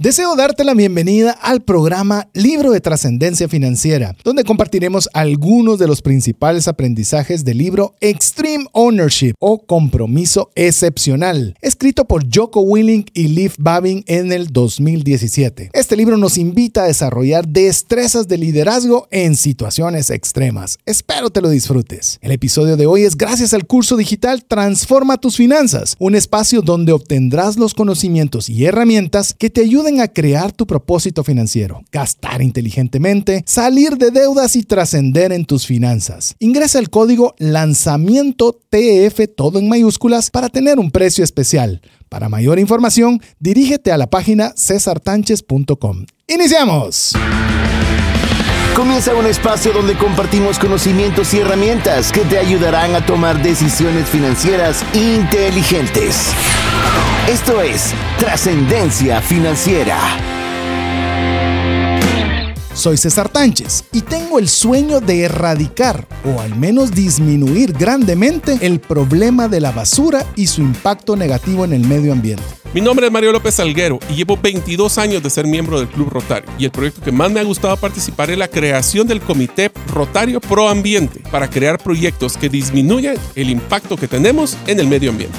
Deseo darte la bienvenida al programa Libro de Trascendencia Financiera, donde compartiremos algunos de los principales aprendizajes del libro Extreme Ownership o Compromiso Excepcional, escrito por Joko Willink y Leif Babin en el 2017. Este libro nos invita a desarrollar destrezas de liderazgo en situaciones extremas. Espero te lo disfrutes. El episodio de hoy es gracias al curso digital Transforma tus finanzas, un espacio donde obtendrás los conocimientos y herramientas que te a crear tu propósito financiero, gastar inteligentemente, salir de deudas y trascender en tus finanzas. Ingresa el código lanzamiento TF todo en mayúsculas para tener un precio especial. Para mayor información, dirígete a la página cesartanches.com. ¡Iniciamos! Comienza un espacio donde compartimos conocimientos y herramientas que te ayudarán a tomar decisiones financieras inteligentes. Esto es Trascendencia Financiera. Soy César Tánchez y tengo el sueño de erradicar o al menos disminuir grandemente el problema de la basura y su impacto negativo en el medio ambiente. Mi nombre es Mario López Salguero y llevo 22 años de ser miembro del Club Rotario. Y el proyecto que más me ha gustado participar es la creación del Comité Rotario Pro Ambiente para crear proyectos que disminuyan el impacto que tenemos en el medio ambiente.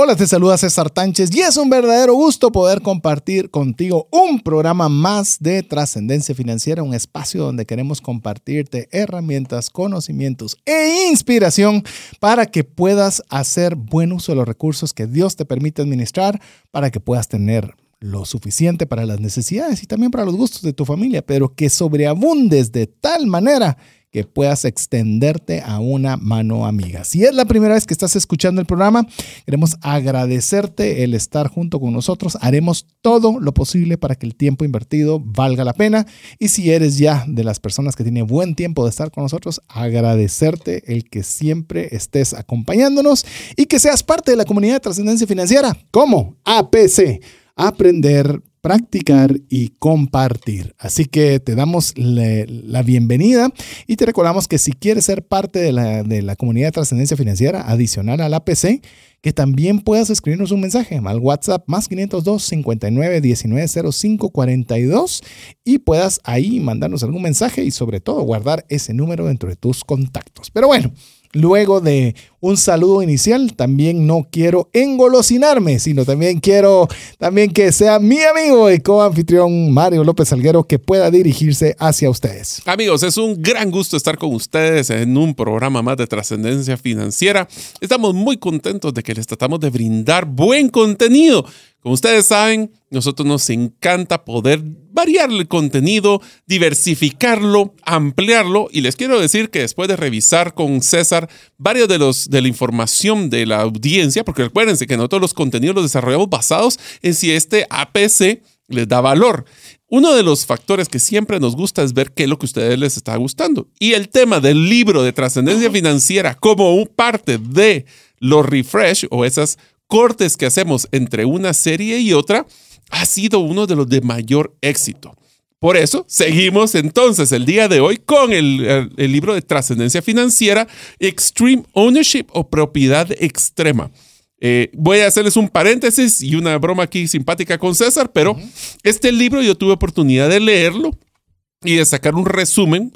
Hola, te saluda César Tánchez y es un verdadero gusto poder compartir contigo un programa más de trascendencia financiera, un espacio donde queremos compartirte herramientas, conocimientos e inspiración para que puedas hacer buen uso de los recursos que Dios te permite administrar, para que puedas tener lo suficiente para las necesidades y también para los gustos de tu familia, pero que sobreabundes de tal manera que puedas extenderte a una mano amiga. Si es la primera vez que estás escuchando el programa, queremos agradecerte el estar junto con nosotros. Haremos todo lo posible para que el tiempo invertido valga la pena. Y si eres ya de las personas que tiene buen tiempo de estar con nosotros, agradecerte el que siempre estés acompañándonos y que seas parte de la comunidad de trascendencia financiera. como APC. Aprender practicar y compartir. Así que te damos la bienvenida y te recordamos que si quieres ser parte de la, de la comunidad de trascendencia financiera adicional al APC, que también puedas escribirnos un mensaje al WhatsApp más 502 59 19 05 42 y puedas ahí mandarnos algún mensaje y sobre todo guardar ese número dentro de tus contactos. Pero bueno, Luego de un saludo inicial, también no quiero engolosinarme, sino también quiero también que sea mi amigo y coanfitrión Mario López Salguero que pueda dirigirse hacia ustedes. Amigos, es un gran gusto estar con ustedes en un programa más de trascendencia financiera. Estamos muy contentos de que les tratamos de brindar buen contenido como ustedes saben, nosotros nos encanta poder variar el contenido, diversificarlo, ampliarlo y les quiero decir que después de revisar con César varios de los de la información de la audiencia, porque recuérdense que nosotros los contenidos los desarrollamos basados en si este APC les da valor. Uno de los factores que siempre nos gusta es ver qué es lo que a ustedes les está gustando. Y el tema del libro de trascendencia financiera como parte de los refresh o esas cortes que hacemos entre una serie y otra ha sido uno de los de mayor éxito. Por eso seguimos entonces el día de hoy con el, libro de trascendencia financiera Extreme Ownership o propiedad extrema. Eh, voy a hacerles un paréntesis y una broma aquí simpática con César, pero este libro yo tuve oportunidad de leerlo y de sacar un resumen,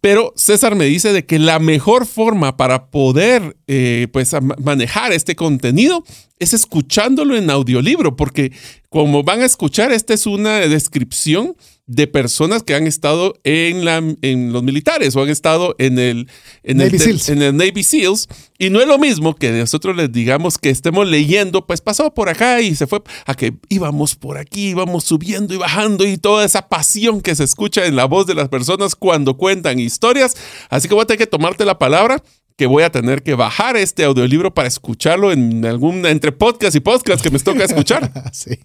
pero César me dice de que la mejor forma para poder eh, pues, manejar este contenido es escuchándolo en audiolibro, porque como van a escuchar, esta es una descripción de personas que han estado en, la, en los militares o han estado en el, en, Navy el, Seals. en el Navy SEALs. Y no es lo mismo que nosotros les digamos que estemos leyendo, pues pasó por acá y se fue a que íbamos por aquí, íbamos subiendo y bajando y toda esa pasión que se escucha en la voz de las personas cuando cuentan historias. Así que voy a tener que tomarte la palabra que voy a tener que bajar este audiolibro para escucharlo en algún entre podcast y podcast que me toca escuchar. sí.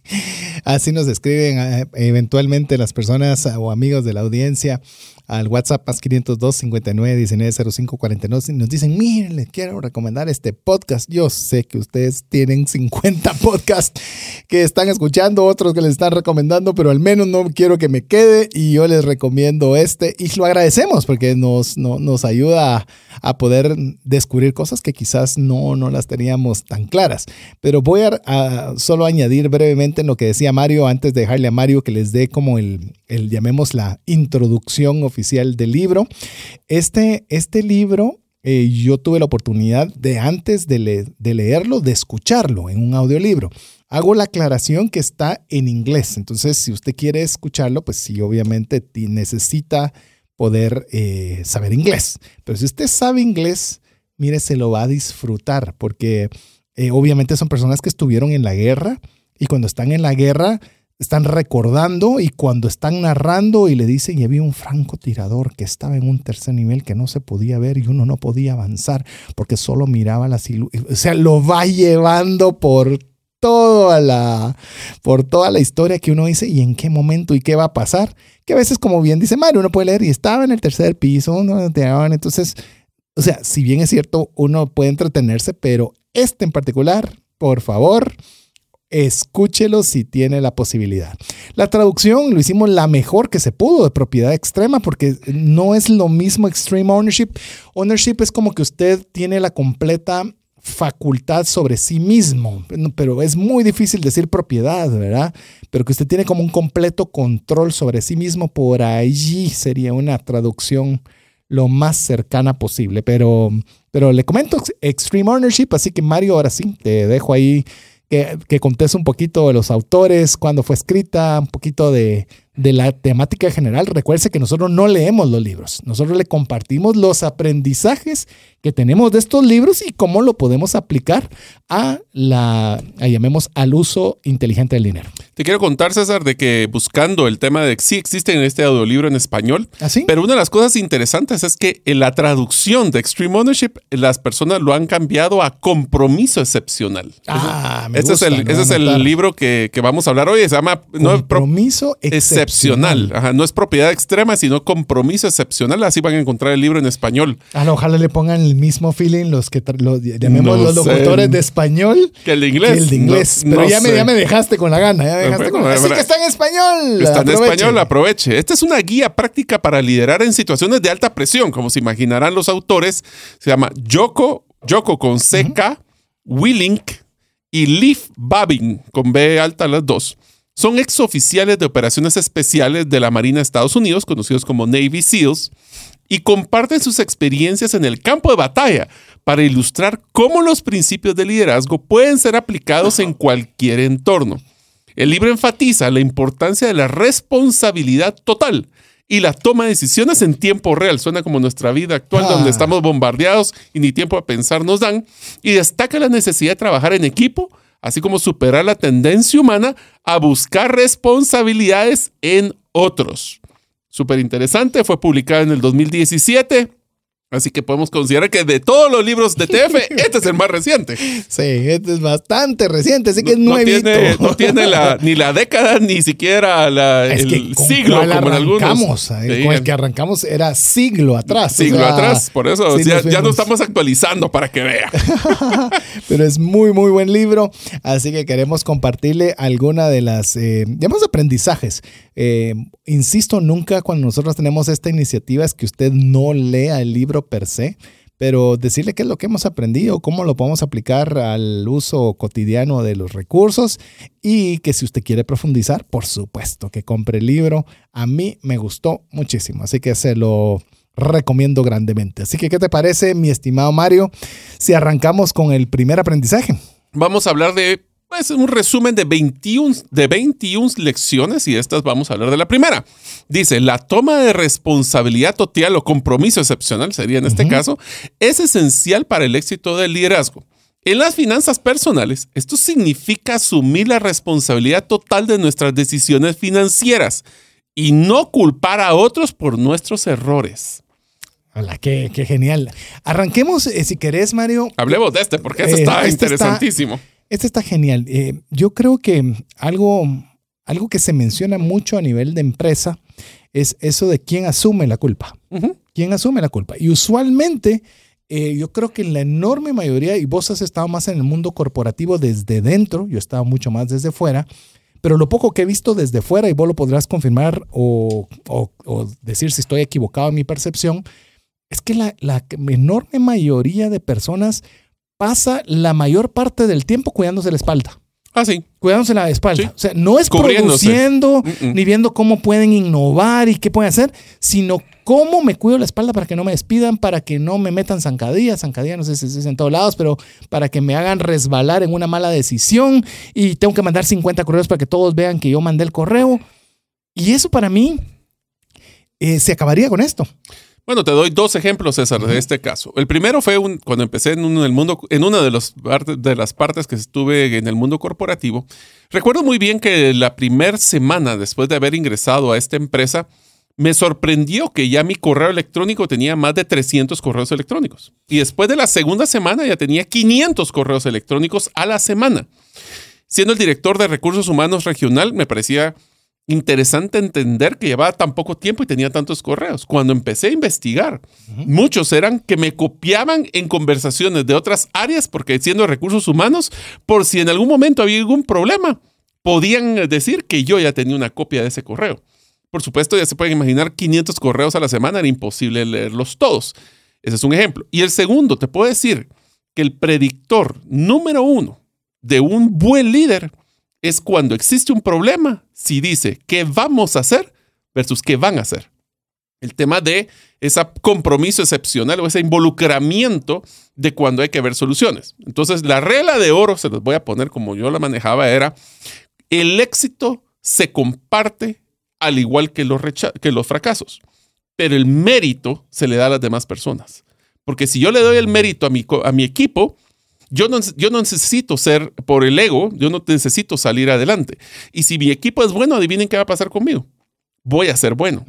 Así nos escriben eh, eventualmente las personas o amigos de la audiencia al WhatsApp más 502 59 19 05 49 y nos dicen, miren, les quiero recomendar este podcast. Yo sé que ustedes tienen 50 podcasts que están escuchando, otros que les están recomendando, pero al menos no quiero que me quede y yo les recomiendo este y lo agradecemos porque nos, nos ayuda a, poder descubrir cosas que quizás no, no las teníamos tan claras. Pero voy a, solo añadir brevemente lo que decía Mario antes de dejarle a Mario que les dé como el, el llamemos la introducción oficial del libro. Este, este libro eh, yo tuve la oportunidad de antes de, de, leerlo, de escucharlo en un audiolibro. Hago la aclaración que está en inglés, entonces si usted quiere escucharlo, pues sí, obviamente necesita poder eh, saber inglés. Pero si usted sabe inglés, mire, se lo va a disfrutar, porque eh, obviamente son personas que estuvieron en la guerra y cuando están en la guerra están recordando y cuando están narrando y le dicen, y había un francotirador que estaba en un tercer nivel que no se podía ver y uno no podía avanzar porque solo miraba la silueta. O sea, lo va llevando por toda la, por toda la historia que uno dice y en qué momento y qué va a pasar. Que a veces, como bien dice Mario, uno puede leer y estaba en el tercer piso, entonces, o sea, si bien es cierto, uno puede entretenerse, pero este en particular, por favor, escúchelo si tiene la posibilidad. La traducción lo hicimos la mejor que se pudo de propiedad extrema porque no es lo mismo extreme ownership. Ownership es como que usted tiene la completa facultad sobre sí mismo, pero es muy difícil decir propiedad, ¿verdad? Pero que usted tiene como un completo control sobre sí mismo, por allí sería una traducción lo más cercana posible. Pero, pero le comento Extreme Ownership, así que Mario, ahora sí, te dejo ahí que, que un poquito de los autores, cuándo fue escrita, un poquito de, de la temática general. Recuerde que nosotros no leemos los libros, nosotros le compartimos los aprendizajes que tenemos de estos libros y cómo lo podemos aplicar a la, llamemos, al uso inteligente del dinero. Te quiero contar, César, de que buscando el tema de sí existe en este audiolibro en español, ¿Así? ¿Ah, pero una de las cosas interesantes es que en la traducción de Extreme Ownership, las personas lo han cambiado a compromiso excepcional. Ah, me ese es el, ese es el libro que, que, vamos a hablar hoy. Se llama Compromiso excepcional. Ajá, no es propiedad extrema, sino compromiso excepcional. Así van a encontrar el libro en español. Ah, ojalá le pongan el mismo feeling los que los, llamemos los locutores de español que el de inglés. el de inglés. Pero ya, me, ya, me, dejaste con la gana. Ya me dejaste con la... Así que está en español. Está en español, aproveche. Esta es una guía práctica para liderar en situaciones de alta presión, como se imaginarán los autores. Se llama Yoko, Yoko con CK, Willink y Leaf Babin con B alta las dos. Son exoficiales de operaciones especiales de la Marina de Estados Unidos, conocidos como Navy SEALs, y comparten sus experiencias en el campo de batalla para ilustrar cómo los principios de liderazgo pueden ser aplicados en cualquier entorno. El libro enfatiza la importancia de la responsabilidad total y la toma de decisiones en tiempo real. Suena como nuestra vida actual, donde ah. estamos bombardeados y ni tiempo a pensar nos dan. Y destaca la necesidad de trabajar en equipo, así como superar la tendencia humana a buscar responsabilidades en otros súper interesante. Fue publicada en el 2017. Así que podemos considerar que de todos los libros de TF, este es el más reciente. Sí, este es bastante reciente, así que es no, Tiene, no tiene la, ni la década, ni siquiera la, el siglo, como en algunos. Eh, con el que arrancamos era siglo atrás. Siglo atrás, por eso ya, ya, nos estamos actualizando para que vea. Pero es muy, muy buen libro, así que queremos compartirle alguna de las, eh, digamos, aprendizajes. Eh, insisto, nunca cuando nosotros tenemos esta iniciativa es que usted no lea el libro per se, pero decirle qué es lo que hemos aprendido, cómo lo podemos aplicar al uso cotidiano de los recursos y que si usted quiere profundizar, por supuesto que compre el libro. A mí me gustó muchísimo, así que se lo recomiendo grandemente. Así que, ¿qué te parece, mi estimado Mario, si arrancamos con el primer aprendizaje? Vamos a hablar de pues, un resumen de 21, de 21 lecciones y estas vamos a hablar de la primera. Dice, la toma de responsabilidad total o compromiso excepcional, sería en este caso, es esencial para el éxito del liderazgo. En las finanzas personales, esto significa asumir la responsabilidad total de nuestras decisiones financieras y no culpar a otros por nuestros errores. Hola, qué, genial. Arranquemos, eh, si querés, Mario. Hablemos de este, porque este está este interesantísimo. Este está genial. Eh, yo creo que algo, algo que se menciona mucho a nivel de empresa es eso de quién asume la culpa. ¿Quién asume la culpa? Y usualmente eh, yo creo que en la enorme mayoría, y vos has estado más en el mundo corporativo desde dentro, yo he estado mucho más desde fuera, pero lo poco que he visto desde fuera, y vos lo podrás confirmar o, decir si estoy equivocado en mi percepción, es que la, la enorme mayoría de personas pasa la mayor parte del tiempo cuidándose la espalda. Ah, sí. Cuidándose la espalda. O sea, no es produciendo ni viendo cómo pueden innovar y qué pueden hacer, sino cómo me cuido la espalda para que no me despidan, para que no me metan zancadillas, zancadillas no sé si es en todos lados, pero para que me hagan resbalar en una mala decisión y tengo que mandar 50 correos para que todos vean que yo mandé el correo. Y eso para mí eh, se acabaría con esto. Bueno, te doy dos ejemplos, César, de este caso. El primero fue cuando empecé en, el mundo, en una de, los, de las partes que estuve en el mundo corporativo. Recuerdo muy bien que la primera semana después de haber ingresado a esta empresa, me sorprendió que ya mi correo electrónico tenía más de 300 correos electrónicos. Y después de la segunda semana ya tenía 500 correos electrónicos a la semana. Siendo el director de recursos humanos regional, me parecía interesante entender que llevaba tan poco tiempo y tenía tantos correos. Cuando empecé a investigar, muchos eran que me copiaban en conversaciones de otras áreas, porque siendo recursos humanos, por si en algún momento había algún problema, podían decir que yo ya tenía una copia de ese correo. Por supuesto, ya se pueden imaginar 500 correos a la semana, era imposible leerlos todos. Ese es un ejemplo. Y el segundo, te puedo decir que el predictor número uno de un buen líder es cuando existe un problema, si dice qué vamos a hacer versus qué van a hacer. El tema de ese compromiso excepcional o ese involucramiento de cuando hay que ver soluciones. Entonces, la regla de oro, se los voy a poner como yo la manejaba, era el éxito se comparte al igual que los, que los fracasos, pero el mérito se le da a las demás personas. Porque si yo le doy el mérito a mi, a mi equipo, yo no, yo no necesito ser por el ego, yo no necesito salir adelante. Y si mi equipo es bueno, adivinen qué va a pasar conmigo. Voy a ser bueno.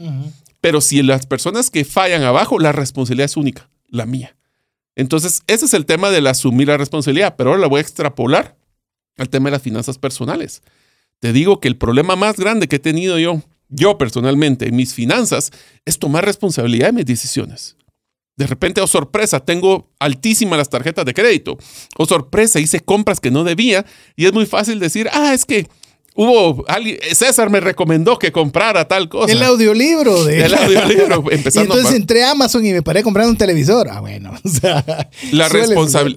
Pero si las personas que fallan abajo, la responsabilidad es única, la mía. Entonces, ese es el tema del asumir la responsabilidad, pero ahora la voy a extrapolar al tema de las finanzas personales. Te digo que el problema más grande que he tenido yo, yo personalmente, en mis finanzas, es tomar responsabilidad de mis decisiones. De repente, o oh, sorpresa, tengo altísimas las tarjetas de crédito. O oh, sorpresa, hice compras que no debía. Y es muy fácil decir, ah, es que hubo alguien, César me recomendó que comprara tal cosa. El audiolibro de El audiolibro. Empezando y entonces entré a Amazon y me paré comprando un televisor. Ah, bueno. O sea, la,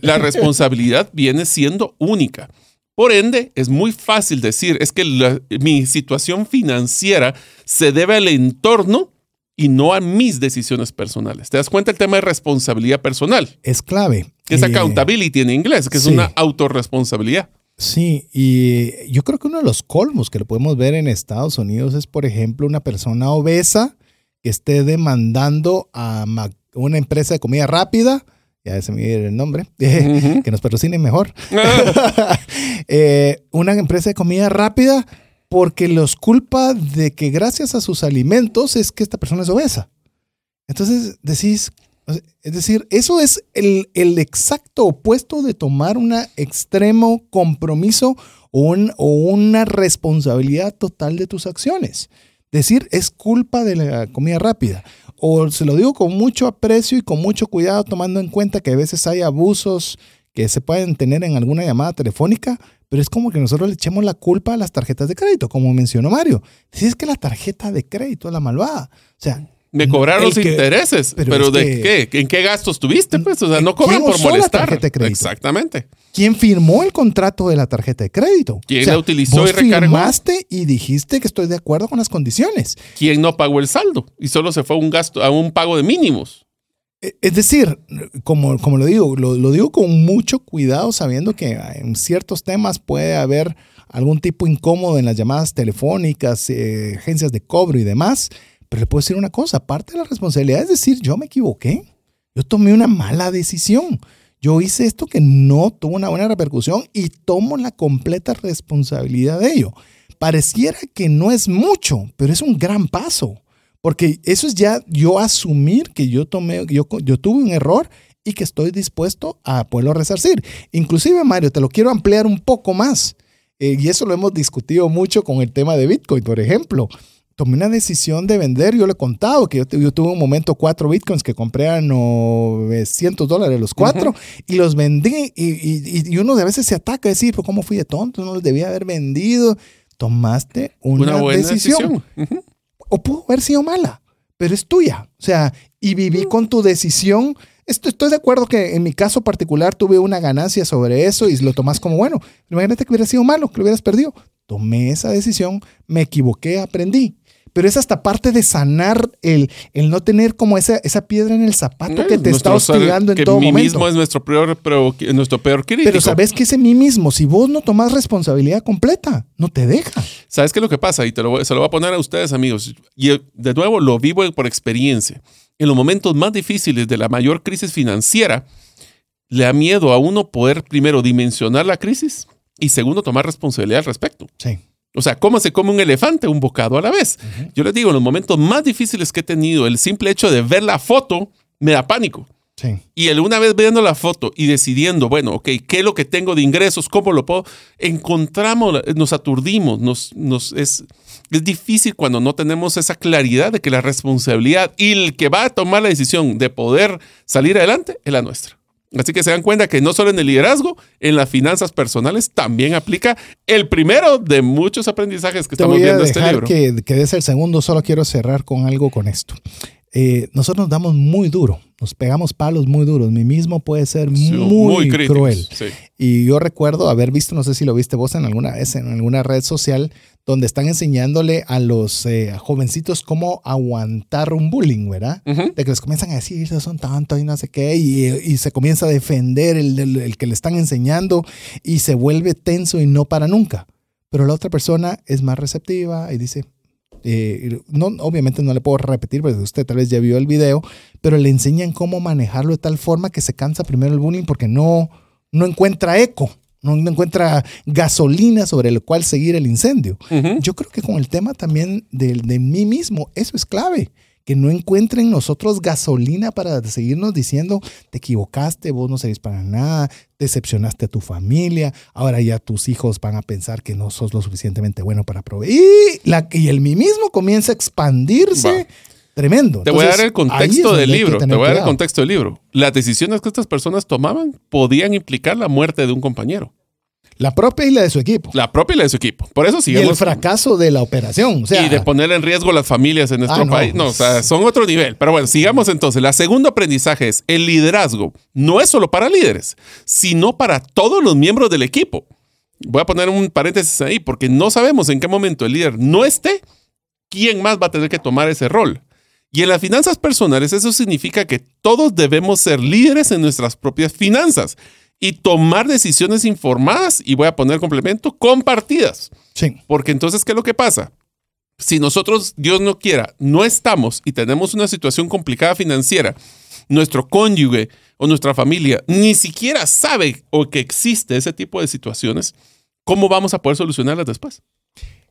la responsabilidad viene siendo única. Por ende, es muy fácil decir, es que mi situación financiera se debe al entorno y no a mis decisiones personales. ¿Te das cuenta el tema de responsabilidad personal? Es clave. es eh, accountability en inglés, que es una autorresponsabilidad. Sí, y yo creo que uno de los colmos que lo podemos ver en Estados Unidos es, por ejemplo, una persona obesa que esté demandando a una empresa de comida rápida, ya se me viene el nombre, que nos patrocine mejor, eh, una empresa de comida rápida porque los culpa de que gracias a sus alimentos es que esta persona es obesa. Entonces decís, es decir, eso es el, exacto opuesto de tomar un extremo compromiso o, o, una responsabilidad total de tus acciones. Decir, es culpa de la comida rápida. O se lo digo con mucho aprecio y con mucho cuidado, tomando en cuenta que a veces hay abusos que se pueden tener en alguna llamada telefónica, pero es como que nosotros le echemos la culpa a las tarjetas de crédito, como mencionó Mario. Si es que la tarjeta de crédito es la malvada. O sea, me cobraron los intereses, pero, ¿de qué? ¿En qué gastos tuviste? Pues, o sea, no cobran por molestar. La tarjeta de crédito? Exactamente. ¿Quién firmó el contrato de la tarjeta de crédito? ¿Quién la utilizó vos y recargó? firmaste y dijiste que estoy de acuerdo con las condiciones. ¿Quién no pagó el saldo y solo se fue a un gasto a un pago de mínimos? Es decir, como, como lo digo, lo, digo con mucho cuidado, sabiendo que en ciertos temas puede haber algún tipo incómodo en las llamadas telefónicas, eh, agencias de cobro y demás. Pero le puedo decir una cosa, parte de la responsabilidad es decir, yo me equivoqué, yo tomé una mala decisión, yo hice esto que no tuvo una buena repercusión y tomo la completa responsabilidad de ello. Pareciera que no es mucho, pero es un gran paso. Porque eso es ya yo asumir que yo tomé, yo, yo tuve un error y que estoy dispuesto a poderlo resarcir. Inclusive, Mario, te lo quiero ampliar un poco más. Eh, y eso lo hemos discutido mucho con el tema de Bitcoin, por ejemplo. tomé una decisión de vender. Yo le he contado que yo, tu- yo tuve un momento cuatro bitcoins que compré a 900 dólares los cuatro y los vendí. Y, y- y uno de a veces se ataca a decir, pues, ¿cómo fui de tonto? No los debía haber vendido. Tomaste una, Una buena decisión. O pudo haber sido mala, pero es tuya. O sea, y viví con tu decisión. Esto, estoy de acuerdo que en mi caso particular tuve una ganancia sobre eso y lo tomas como bueno. Imagínate que hubiera sido malo, que lo hubieras perdido. Tomé esa decisión, me equivoqué, aprendí. Pero es hasta parte de sanar el, el no tener como esa, esa piedra en el zapato que te está hostigando en que todo mí momento. mismo es nuestro peor, pero- nuestro peor crítico. Pero sabes que ese mí mismo, si vos no tomas responsabilidad completa, no te deja. ¿Sabes qué es lo que pasa? Y te lo voy- se lo voy a poner a ustedes, amigos. Y eh, de nuevo lo vivo por experiencia. En los momentos más difíciles de la mayor crisis financiera, le da miedo a uno poder, primero, dimensionar la crisis y segundo, tomar responsabilidad al respecto. Sí. O sea, ¿cómo se come un elefante un bocado a la vez? Yo les digo, en los momentos más difíciles que he tenido, el simple hecho de ver la foto me da pánico. Sí. Y el una vez viendo la foto y decidiendo, bueno, ok, ¿qué es lo que tengo de ingresos? ¿Cómo lo puedo? Encontramos, nos aturdimos, nos, nos, es, es difícil cuando no tenemos esa claridad de que la responsabilidad y el que va a tomar la decisión de poder salir adelante es la nuestra. Así que se dan cuenta que no solo en el liderazgo, en las finanzas personales también aplica el primero de muchos aprendizajes que Te estamos voy a viendo en este libro. que, que des el segundo, solo quiero cerrar con algo con esto. Eh, nosotros nos damos muy duro, nos pegamos palos muy duros. Mi mismo puede ser Sí, muy, críticos, cruel. sí. Y yo recuerdo haber visto, no sé si lo viste vos en alguna vez, en alguna red social, donde están enseñándole a los eh, jovencitos cómo aguantar un bullying, ¿verdad? Ujú. De que les comienzan a decir, "Esos son tantos y no sé qué, y, y se comienza a defender el, el- el que le están enseñando y se vuelve tenso y no para nunca. Pero la otra persona es más receptiva y dice, eh, no, obviamente no le puedo repetir, porque usted tal vez ya vio el video, pero le enseñan cómo manejarlo de tal forma que se cansa primero el bullying porque no, no encuentra eco, no, no encuentra gasolina sobre el cual seguir el incendio. Yo creo que con el tema también de, de mí mismo, eso es clave. Que no encuentren nosotros gasolina para seguirnos diciendo, te equivocaste, vos no servís para nada, decepcionaste a tu familia, ahora ya tus hijos van a pensar que no sos lo suficientemente bueno para proveer. Y, la, y el mí mismo comienza a expandirse. Va. Tremendo. Te voy a dar el contexto del libro. Te voy a dar el contexto del libro. Las decisiones que estas personas tomaban podían implicar la muerte de un compañero. La propia y la de su equipo. La propia y la de su equipo. Por eso y el sigamos. fracaso de la operación. O sea, y de poner en riesgo las familias en nuestro Ah, no. país. No, o sea, son otro nivel. Pero bueno, sigamos entonces. La segundo aprendizaje es el liderazgo. No es solo para líderes, sino para todos los miembros del equipo. Voy a poner un paréntesis ahí porque no sabemos en qué momento el líder no esté, quién más va a tener que tomar ese rol. Y en las finanzas personales eso significa que todos debemos ser líderes en nuestras propias finanzas y tomar decisiones informadas, y voy a poner complemento, compartidas. sí. Porque entonces, ¿qué es lo que pasa? Si nosotros, Dios no quiera, no estamos y tenemos una situación complicada financiera, nuestro cónyuge o nuestra familia ni siquiera sabe o que existe ese tipo de situaciones, ¿cómo vamos a poder solucionarlas después?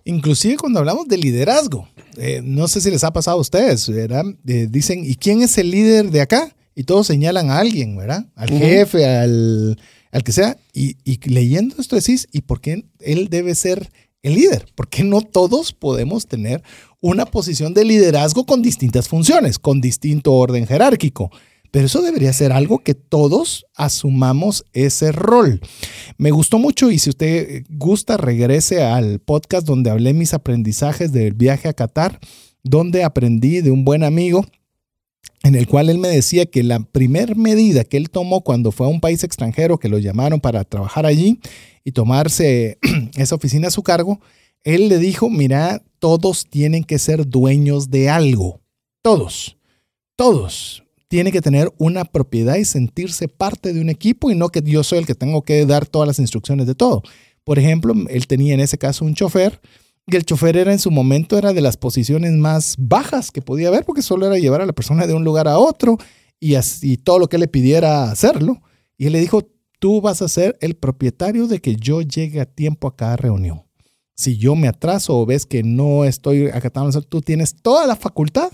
Inclusive cuando hablamos de liderazgo, eh, no sé si les ha pasado a ustedes, ¿verdad? Eh, dicen, ¿y quién es el líder de acá? Y todos señalan a alguien, ¿verdad? Al jefe, al, al que sea. Y, y leyendo esto decís, ¿y por qué él debe ser el líder? ¿Por qué no todos podemos tener una posición de liderazgo con distintas funciones, con distinto orden jerárquico? Pero eso debería ser algo que todos asumamos ese rol. Me gustó mucho y si usted gusta, regrese al podcast donde hablé mis aprendizajes del viaje a Qatar, donde aprendí de un buen amigo en el cual él me decía que la primer medida que él tomó cuando fue a un país extranjero que lo llamaron para trabajar allí y tomarse esa oficina a su cargo, él le dijo, mira, todos tienen que ser dueños de algo. Todos. Todos tienen que tener una propiedad y sentirse parte de un equipo y no que yo soy el que tengo que dar todas las instrucciones de todo. Por ejemplo, él tenía en ese caso un chofer y el chofer era en su momento era de las posiciones más bajas que podía haber porque solo era llevar a la persona de un lugar a otro y así todo lo que le pidiera hacerlo. Y él le dijo, tú vas a ser el propietario de que yo llegue a tiempo a cada reunión. Si yo me atraso o ves que no estoy acatando, tú tienes toda la facultad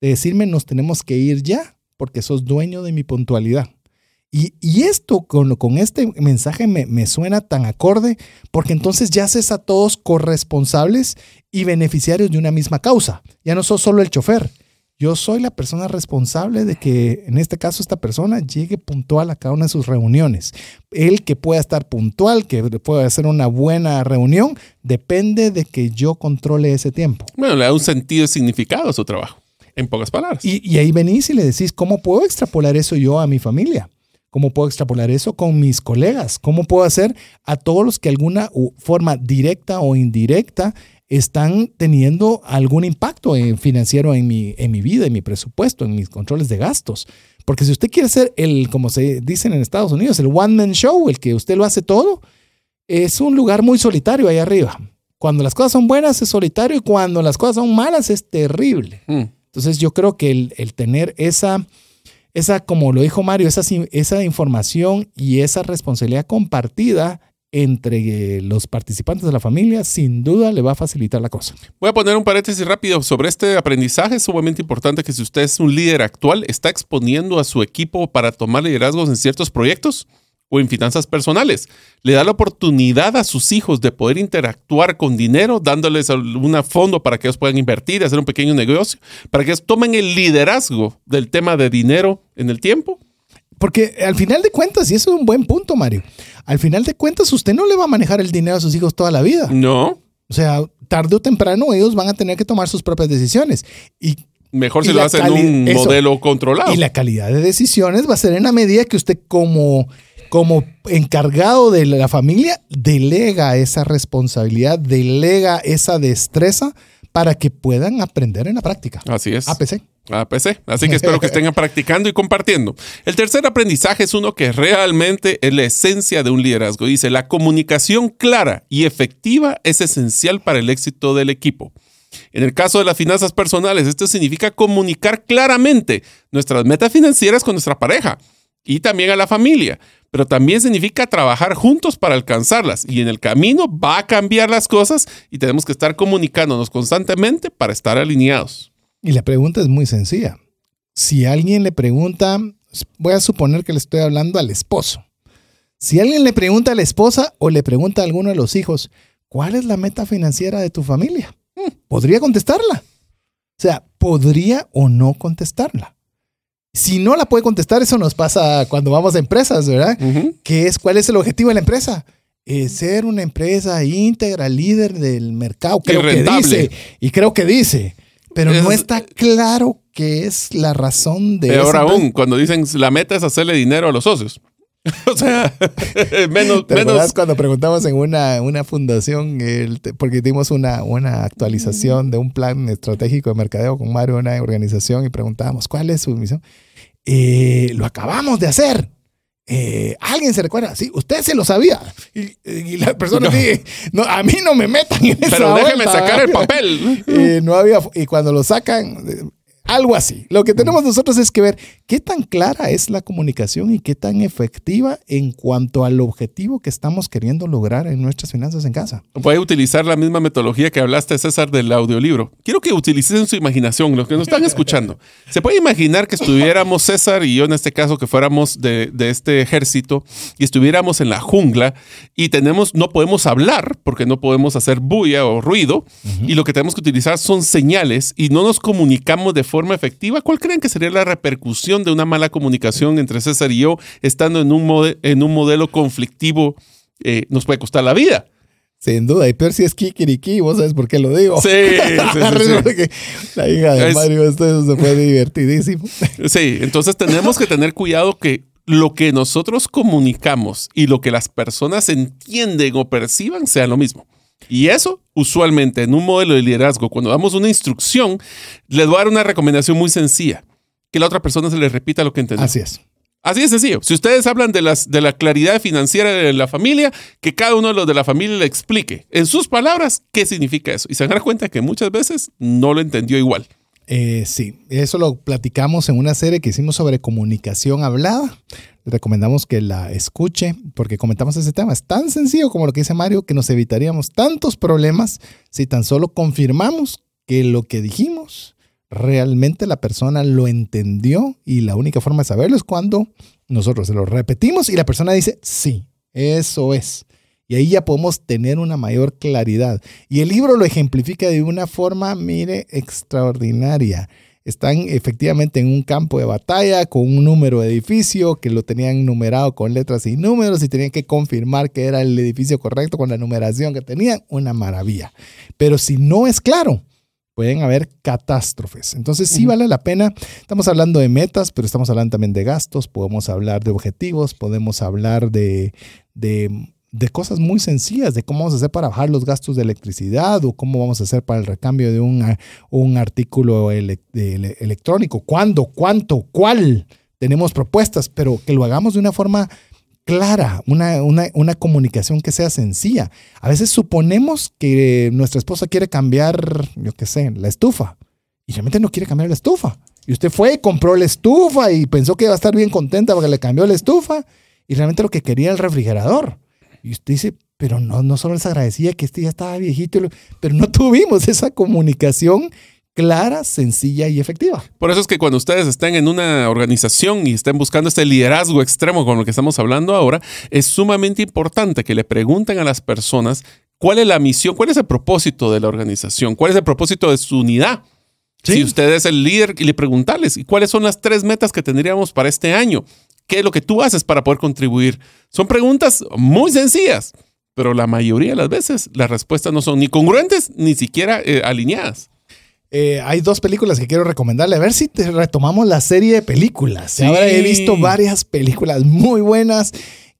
de decirme nos tenemos que ir ya porque sos dueño de mi puntualidad. Y, y esto con, con este mensaje me, me suena tan acorde porque entonces ya haces a todos corresponsables y beneficiarios de una misma causa. Ya no sos solo el chofer. Yo soy la persona responsable de que, en este caso, esta persona llegue puntual a cada una de sus reuniones. El que pueda estar puntual, que pueda hacer una buena reunión, depende de que yo controle ese tiempo. Bueno, le da un sentido y significado a su trabajo, en pocas palabras. Y, y ahí venís y le decís, ¿cómo puedo extrapolar eso yo a mi familia? ¿Cómo puedo extrapolar eso con mis colegas? ¿Cómo puedo hacer a todos los que de alguna forma directa o indirecta están teniendo algún impacto en- financiero en mi, en mi vida, en mi presupuesto, en mis controles de gastos? Porque si usted quiere ser el, como se dicen en Estados Unidos, el one man show, el que usted lo hace todo, es un lugar muy solitario ahí arriba. Cuando las cosas son buenas es solitario y cuando las cosas son malas es terrible. Mm. Entonces yo creo que el, el tener esa, esa, como lo dijo Mario, esa, esa información y esa responsabilidad compartida entre eh, los participantes de la familia, sin duda le va a facilitar la cosa. Voy a poner un paréntesis rápido sobre este aprendizaje. Es sumamente importante que si usted es un líder actual, está exponiendo a su equipo para tomar liderazgos en ciertos proyectos o en finanzas personales. Le da la oportunidad a sus hijos de poder interactuar con dinero, dándoles un fondo para que ellos puedan invertir, hacer un pequeño negocio, para que ellos tomen el liderazgo del tema de dinero en el tiempo. Porque al final de cuentas, y eso es un buen punto, Mario, al final de cuentas usted no le va a manejar el dinero a sus hijos toda la vida. No. O sea, tarde o temprano ellos van a tener que tomar sus propias decisiones. Y Mejor si lo hacen cali- un eso. modelo controlado. Y la calidad de decisiones va a ser en la medida que usted como, como encargado de la familia delega esa responsabilidad, delega esa destreza para que puedan aprender en la práctica. Así es. APC. APC. Así que espero que estén practicando y compartiendo. El tercer aprendizaje es uno que realmente es la esencia de un liderazgo. Dice, la comunicación clara y efectiva es esencial para el éxito del equipo. En el caso de las finanzas personales, esto significa comunicar claramente nuestras metas financieras con nuestra pareja y también a la familia, pero también significa trabajar juntos para alcanzarlas y en el camino va a cambiar las cosas y tenemos que estar comunicándonos constantemente para estar alineados. Y la pregunta es muy sencilla. Si alguien le pregunta, voy a suponer que le estoy hablando al esposo. Si alguien le pregunta a la esposa o le pregunta a alguno de los hijos, ¿cuál es la meta financiera de tu familia? Podría contestarla. O sea, podría o no contestarla. Si no la puede contestar, eso nos pasa cuando vamos a empresas, ¿verdad? ¿Qué es, ¿Cuál es el objetivo de la empresa? Eh, ser una empresa íntegra, líder del mercado. Y Creo que rentable. dice. Y creo que dice. Pero no Es- está claro qué es la razón de Peor aún, cuando dicen la meta es hacerle dinero a los socios. o sea, menos, ¿Te menos. cuando preguntamos en una, una fundación, el porque dimos una, una actualización de un plan estratégico de mercadeo con Mario, una organización, y preguntábamos cuál es su misión? Eh, lo acabamos de hacer. Eh, ¿Alguien se recuerda? Sí, usted se lo sabía. Y, y la persona No. dice, no, a mí no me metan en esa Pero déjeme vuelta, sacar el papel. Eh, no había, y cuando lo sacan, eh, algo así. Lo que tenemos nosotros es que ver qué tan clara es la comunicación y qué tan efectiva en cuanto al objetivo que estamos queriendo lograr en nuestras finanzas en casa. Voy a utilizar la misma metodología que hablaste, César, del audiolibro. Quiero que utilicen su imaginación, los que nos están escuchando. Se puede imaginar que estuviéramos, César y yo en este caso, que fuéramos de, de este ejército y estuviéramos en la jungla y tenemos, no podemos hablar porque no podemos hacer bulla o ruido y lo que tenemos que utilizar son señales y no nos comunicamos de forma efectiva. ¿Cuál creen que sería la repercusión de una mala comunicación entre César y yo estando en un, mode- en un modelo conflictivo? eh, nos puede costar la vida. Sin duda, y peor si es Kikiriki, vos sabes por qué lo digo. Sí, sí, sí, sí. Porque La hija de Mario, esto se fue divertidísimo. Sí, entonces tenemos que tener cuidado que lo que nosotros comunicamos y lo que las personas entienden o perciban sea lo mismo. Y eso, usualmente, en un modelo de liderazgo, cuando damos una instrucción, les voy a dar una recomendación muy sencilla. Que la otra persona se le repita lo que entendió. Así es. Así de sencillo. Si ustedes hablan de, las, de la claridad financiera de la familia, que cada uno de los de la familia le explique en sus palabras qué significa eso. Y se van a dar cuenta que muchas veces no lo entendió igual. Eh, sí, eso lo platicamos en una serie que hicimos sobre comunicación hablada. Recomendamos que la escuche porque comentamos ese tema. Es tan sencillo como lo que dice Mario que nos evitaríamos tantos problemas si tan solo confirmamos que lo que dijimos realmente la persona lo entendió y la única forma de saberlo es cuando nosotros se lo repetimos y la persona dice, sí, eso es. Y ahí ya podemos tener una mayor claridad. Y el libro lo ejemplifica de una forma, mire, extraordinaria. Están efectivamente en un campo de batalla con un número de edificio que lo tenían numerado con letras y números y tenían que confirmar que era el edificio correcto con la numeración que tenían. Una maravilla. Pero si no es claro, pueden haber catástrofes. Entonces sí vale la pena. Estamos hablando de metas, pero estamos hablando también de gastos, podemos hablar de objetivos, podemos hablar de, de, cosas muy sencillas, de cómo vamos a hacer para bajar los gastos de electricidad o cómo vamos a hacer para el recambio de un, un artículo electrónico. ¿Cuándo? ¿Cuánto? ¿Cuál? Tenemos propuestas, pero que lo hagamos de una forma clara, una, una, comunicación que sea sencilla. A veces suponemos que nuestra esposa quiere cambiar, yo qué sé, la estufa y realmente no quiere cambiar la estufa. Y usted fue, compró la estufa y pensó que iba a estar bien contenta porque le cambió la estufa y realmente lo que quería era el refrigerador. Y usted dice, pero no, no solo les agradecía que este ya estaba viejito, pero no tuvimos esa comunicación clara, sencilla y efectiva. Por eso es que cuando ustedes estén en una organización y estén buscando este liderazgo extremo con lo que estamos hablando ahora, es sumamente importante que le pregunten a las personas cuál es la misión, cuál es el propósito de la organización, cuál es el propósito de su unidad. Si usted es el líder y le preguntarles, ¿y cuáles son las tres metas que tendríamos para este año? ¿Qué es lo que tú haces para poder contribuir? Son preguntas muy sencillas, pero la mayoría de las veces las respuestas no son ni congruentes ni siquiera eh, alineadas. Eh, hay dos películas que quiero recomendarle. A ver si te retomamos la serie de películas. Ahora he visto varias películas muy buenas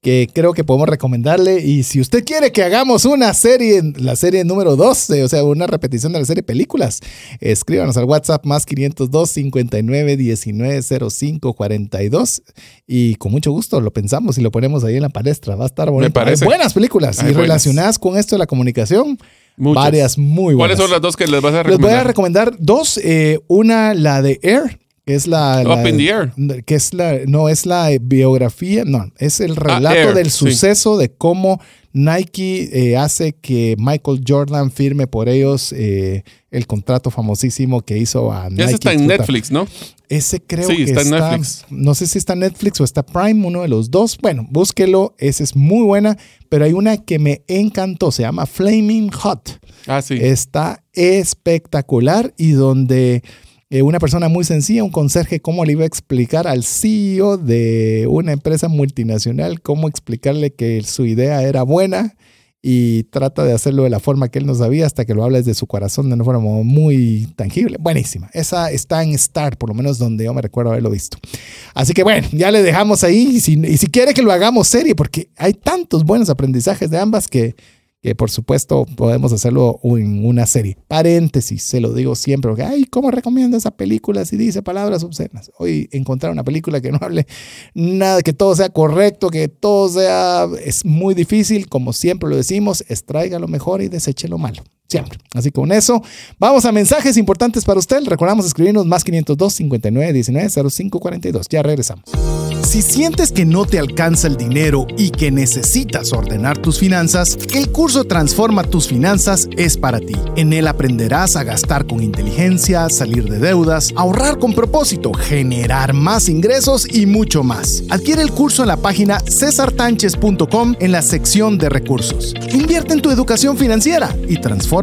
que creo que podemos recomendarle. Y si usted quiere que hagamos una serie, la serie número 12, o sea, una repetición de la serie películas, escríbanos al WhatsApp más 502 59 19 05 42 y con mucho gusto lo pensamos y lo ponemos ahí en la palestra. Va a estar bonito. Hay buenas películas y relacionadas con esto de la comunicación. Varias muy buenas. ¿Cuáles son las dos que les vas a recomendar? Les voy a recomendar dos. Eh, una, la de Air, es la, Up in the Air. Que es la, no, es la biografía, no, es el ah, relato del suceso de cómo Nike eh, hace que Michael Jordan firme por ellos eh, el contrato famosísimo que hizo a Nike. Ese está en Netflix, ¿no? Ese creo que está en Netflix. No sé si está en Netflix o está Prime, uno de los dos. Bueno, búsquelo, esa es muy buena, pero hay una que me encantó, se llama Flaming Hot. Ah, sí. Está espectacular y donde eh, una persona muy sencilla, un conserje, cómo le iba a explicar al CEO de una empresa multinacional, cómo explicarle que su idea era buena y trata de hacerlo de la forma que él no sabía hasta que lo habla desde su corazón de una forma muy tangible. Buenísima. Esa está en Star, por lo menos donde yo me recuerdo haberlo visto. Así que bueno, ya le dejamos ahí y si, y si quiere que lo hagamos serie, porque hay tantos buenos aprendizajes de ambas que que por supuesto podemos hacerlo en una serie. Paréntesis, se lo digo siempre, porque, ay, ¿cómo recomiendo esa película si dice palabras obscenas? Hoy encontrar una película que no hable nada, que todo sea correcto, que todo sea, es muy difícil, como siempre lo decimos, extraiga lo mejor y deseche lo malo. Así que con eso, vamos a mensajes importantes para usted. Recordamos escribirnos más 502 59 19 05 42. Ya regresamos. Si sientes que no te alcanza el dinero y que necesitas ordenar tus finanzas, el curso Transforma tus finanzas es para ti. En él aprenderás a gastar con inteligencia, salir de deudas, ahorrar con propósito, generar más ingresos y mucho más. Adquiere el curso en la página cesartanches.com en la sección de recursos. Invierte en tu educación financiera y transforma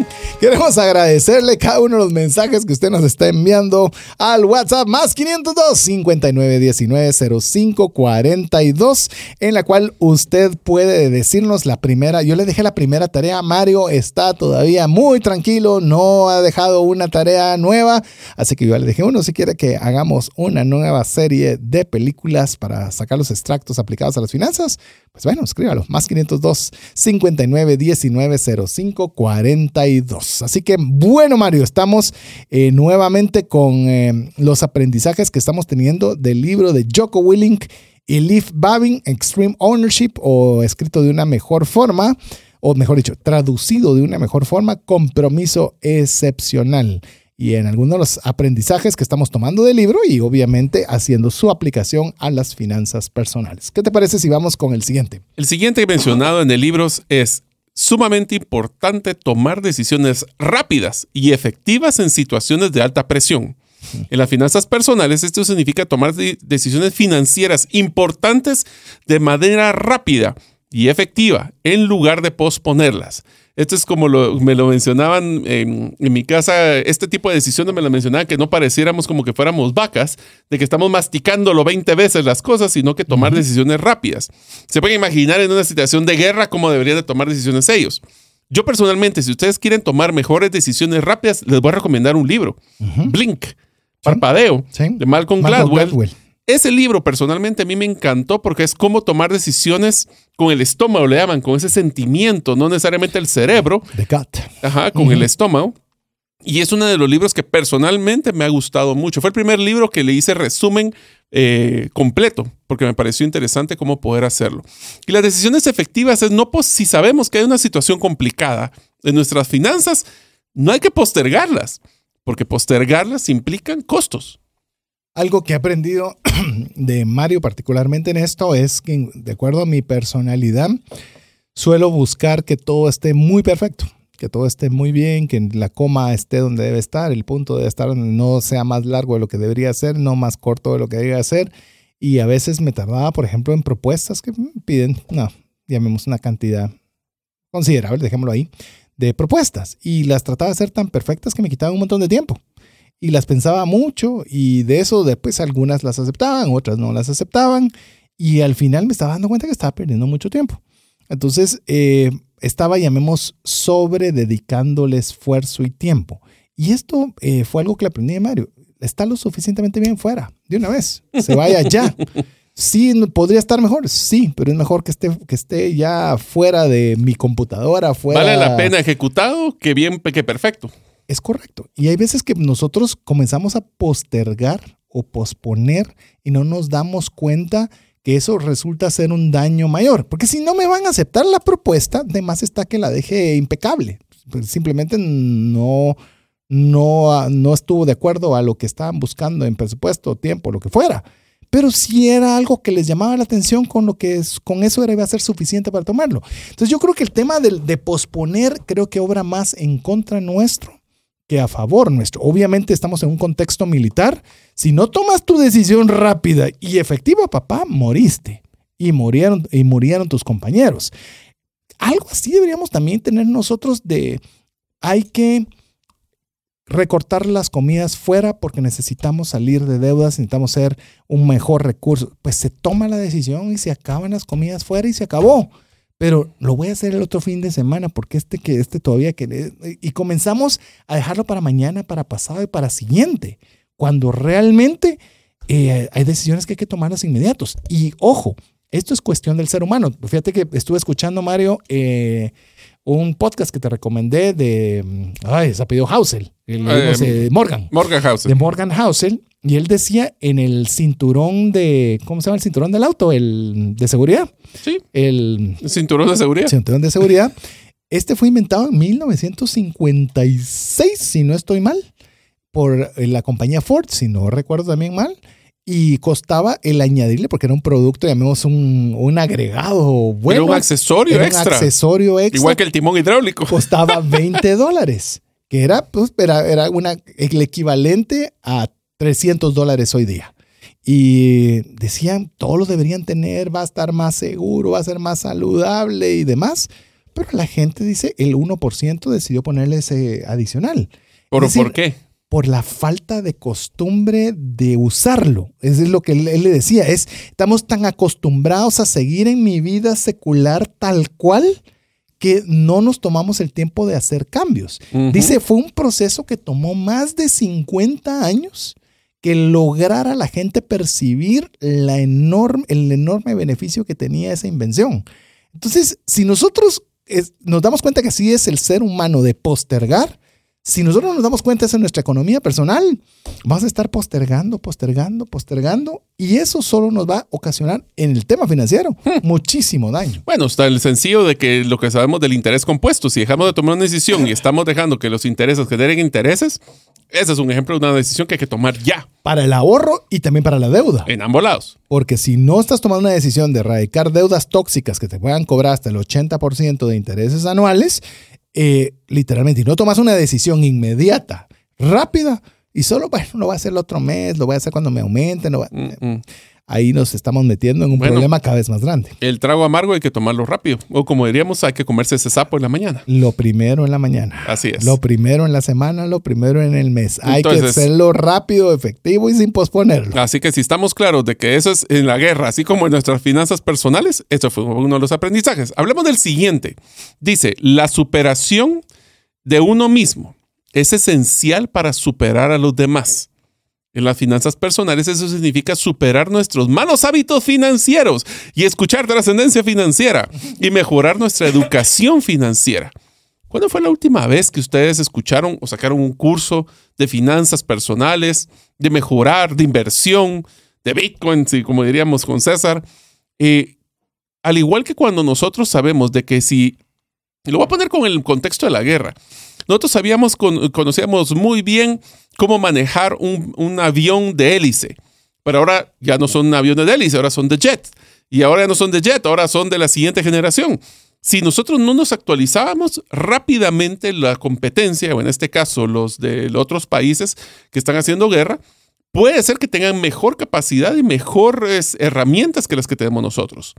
Queremos agradecerle cada uno de los mensajes que usted nos está enviando al WhatsApp más 502 5919 0542 en la cual usted puede decirnos la primera. Yo le dejé la primera tarea. Mario está todavía muy tranquilo, no ha dejado una tarea nueva, así que yo le dejé uno. Si quiere que hagamos una nueva serie de películas para sacar los extractos aplicados a las finanzas, pues bueno, escríbalo. Más 502 5919 0542. Así que bueno, Mario, estamos eh, nuevamente con eh, los aprendizajes que estamos teniendo del libro de Joko Willink y Leaf Babin, Extreme Ownership, o escrito de una mejor forma, o mejor dicho, traducido de una mejor forma, compromiso excepcional. Y en algunos de los aprendizajes que estamos tomando del libro y obviamente haciendo su aplicación a las finanzas personales. ¿Qué te parece si vamos con el siguiente? El siguiente mencionado en el libro es sumamente importante tomar decisiones rápidas y efectivas en situaciones de alta presión. En las finanzas personales, esto significa tomar decisiones financieras importantes de manera rápida y efectiva en lugar de posponerlas. Esto es como me lo mencionaban en, mi casa, este tipo de decisiones me lo mencionaban que no pareciéramos como que fuéramos vacas, de que estamos masticándolo 20 veces las cosas, sino que tomar decisiones rápidas. Se pueden imaginar en una situación de guerra cómo deberían de tomar decisiones ellos. Yo personalmente, si ustedes quieren tomar mejores decisiones rápidas, les voy a recomendar un libro, Blink, Parpadeo, de Malcolm, Gladwell. Ese libro personalmente a mí me encantó porque es cómo tomar decisiones con el estómago, le llaman, con ese sentimiento, no necesariamente el cerebro. The gut. Ajá, con el estómago. Y es uno de los libros que personalmente me ha gustado mucho. Fue el primer libro que le hice resumen eh, completo, porque me pareció interesante cómo poder hacerlo. Y las decisiones efectivas es no, pues si sabemos que hay una situación complicada en nuestras finanzas, no hay que postergarlas, porque postergarlas implican costos. Algo que he aprendido de Mario particularmente en esto es que, de acuerdo a mi personalidad, suelo buscar que todo esté muy perfecto, que todo esté muy bien, que la coma esté donde debe estar, el punto debe estar donde no sea más largo de lo que debería ser, no más corto de lo que debería ser. Y a veces me tardaba, por ejemplo, en propuestas que piden, no, llamemos una cantidad considerable, dejémoslo ahí, de propuestas. Y las trataba de hacer tan perfectas que me quitaban un montón de tiempo y las pensaba mucho y de eso después algunas las aceptaban, otras no las aceptaban y al final me estaba dando cuenta que estaba perdiendo mucho tiempo. Entonces eh, estaba, llamemos, sobre dedicándole esfuerzo y tiempo. Y esto eh, fue algo que le aprendí de Mario. Está lo suficientemente bien fuera, de una vez, se vaya ya. Sí, podría estar mejor, sí, pero es mejor que esté, que esté ya fuera de mi computadora, fuera. Vale la pena ejecutado que bien, que perfecto. Es correcto. Y hay veces que nosotros comenzamos a postergar o posponer y no nos damos cuenta que eso resulta ser un daño mayor. Porque si no me van a aceptar la propuesta, de más está que la deje impecable. Pues simplemente no, no, no estuvo de acuerdo a lo que estaban buscando en presupuesto, tiempo, lo que fuera. Pero si era algo que les llamaba la atención, con lo que es, con eso debe ser suficiente para tomarlo. Entonces yo creo que el tema de, de posponer creo que obra más en contra nuestro que a favor nuestro. Obviamente estamos en un contexto militar. Si no tomas tu decisión rápida y efectiva, papá, moriste. Y murieron, y murieron tus compañeros. Algo así deberíamos también tener nosotros de, hay que recortar las comidas fuera porque necesitamos salir de deudas, necesitamos ser un mejor recurso. Pues se toma la decisión y se acaban las comidas fuera y se acabó pero lo voy a hacer el otro fin de semana porque este que este todavía que y comenzamos a dejarlo para mañana, para pasado y para siguiente, cuando realmente eh, hay decisiones que hay que tomarlas inmediatos. Y ojo, esto es cuestión del ser humano. Fíjate que estuve escuchando, Mario, eh, un podcast que te recomendé de, ay, se ha pedido Hausel, el, Morgan. Morgan Hausel. De Morgan Hausel. Y él decía en el cinturón de, ¿cómo se llama el cinturón del auto? El de seguridad. Sí. El, cinturón de seguridad. Cinturón de seguridad. Este fue inventado en 1956, si no estoy mal, por la compañía Ford, si no recuerdo también mal. Y costaba el añadirle, porque era un producto, llamemos un, un agregado bueno. Era un accesorio era extra. Un accesorio extra. Igual que el timón hidráulico. Costaba 20 dólares, que era, pues, era, era una, el equivalente a 300 dólares hoy día. Y decían, todos lo deberían tener, va a estar más seguro, va a ser más saludable y demás. Pero la gente dice, el 1% decidió ponerle ese adicional. ¿Por, decir, ¿por qué? por la falta de costumbre de usarlo. Eso es lo que él, él le decía, es estamos tan acostumbrados a seguir en mi vida secular tal cual que no nos tomamos el tiempo de hacer cambios. Dice, fue un proceso que tomó más de 50 años que lograra la gente percibir la enorme, el enorme beneficio que tenía esa invención. Entonces, si nosotros nos damos cuenta que así es el ser humano de postergar, si nosotros nos damos cuenta de eso en nuestra economía personal, vamos a estar postergando, postergando, postergando, y eso solo nos va a ocasionar en el tema financiero muchísimo daño. Bueno, está el sencillo de que lo que sabemos del interés compuesto, si dejamos de tomar una decisión y estamos dejando que los intereses generen intereses, ese es un ejemplo de una decisión que hay que tomar ya, Para el ahorro y también para la deuda. en ambos lados. Porque si no estás tomando una decisión de erradicar deudas tóxicas que te puedan cobrar hasta el 80% de intereses anuales, eh, literalmente, y no tomas una decisión inmediata, rápida, y solo, bueno, lo voy a hacer el otro mes, lo voy a hacer cuando me aumente, no va- Mm, mm. Ahí nos estamos metiendo en un Bueno. problema cada vez más grande. El trago amargo hay que tomarlo rápido. O como diríamos, hay que comerse ese sapo en la mañana. Lo primero en la mañana. Así es. Lo primero en la semana, lo primero en el mes. Hay que hacerlo rápido, efectivo y sin posponerlo. Así que si estamos claros de que eso es en la guerra, así como en nuestras finanzas personales, esto fue uno de los aprendizajes. Hablemos del siguiente. Dice, la superación de uno mismo es esencial para superar a los demás. En las finanzas personales eso significa superar nuestros malos hábitos financieros y escuchar trascendencia financiera y mejorar nuestra educación financiera. ¿Cuándo fue la última vez que ustedes escucharon o sacaron un curso de finanzas personales, de mejorar, de inversión, de Bitcoin, como diríamos con César? Eh, al igual que cuando nosotros sabemos de que si, lo voy a poner con el contexto de la guerra, nosotros sabíamos, con- conocíamos muy bien cómo manejar un, un avión de hélice, pero ahora ya no son aviones de hélice, ahora son de jet. Y ahora ya no son de jet, ahora son de la siguiente generación. Si nosotros no nos actualizábamos rápidamente la competencia, o en este caso los de otros países que están haciendo guerra, puede ser que tengan mejor capacidad y mejores herramientas que las que tenemos nosotros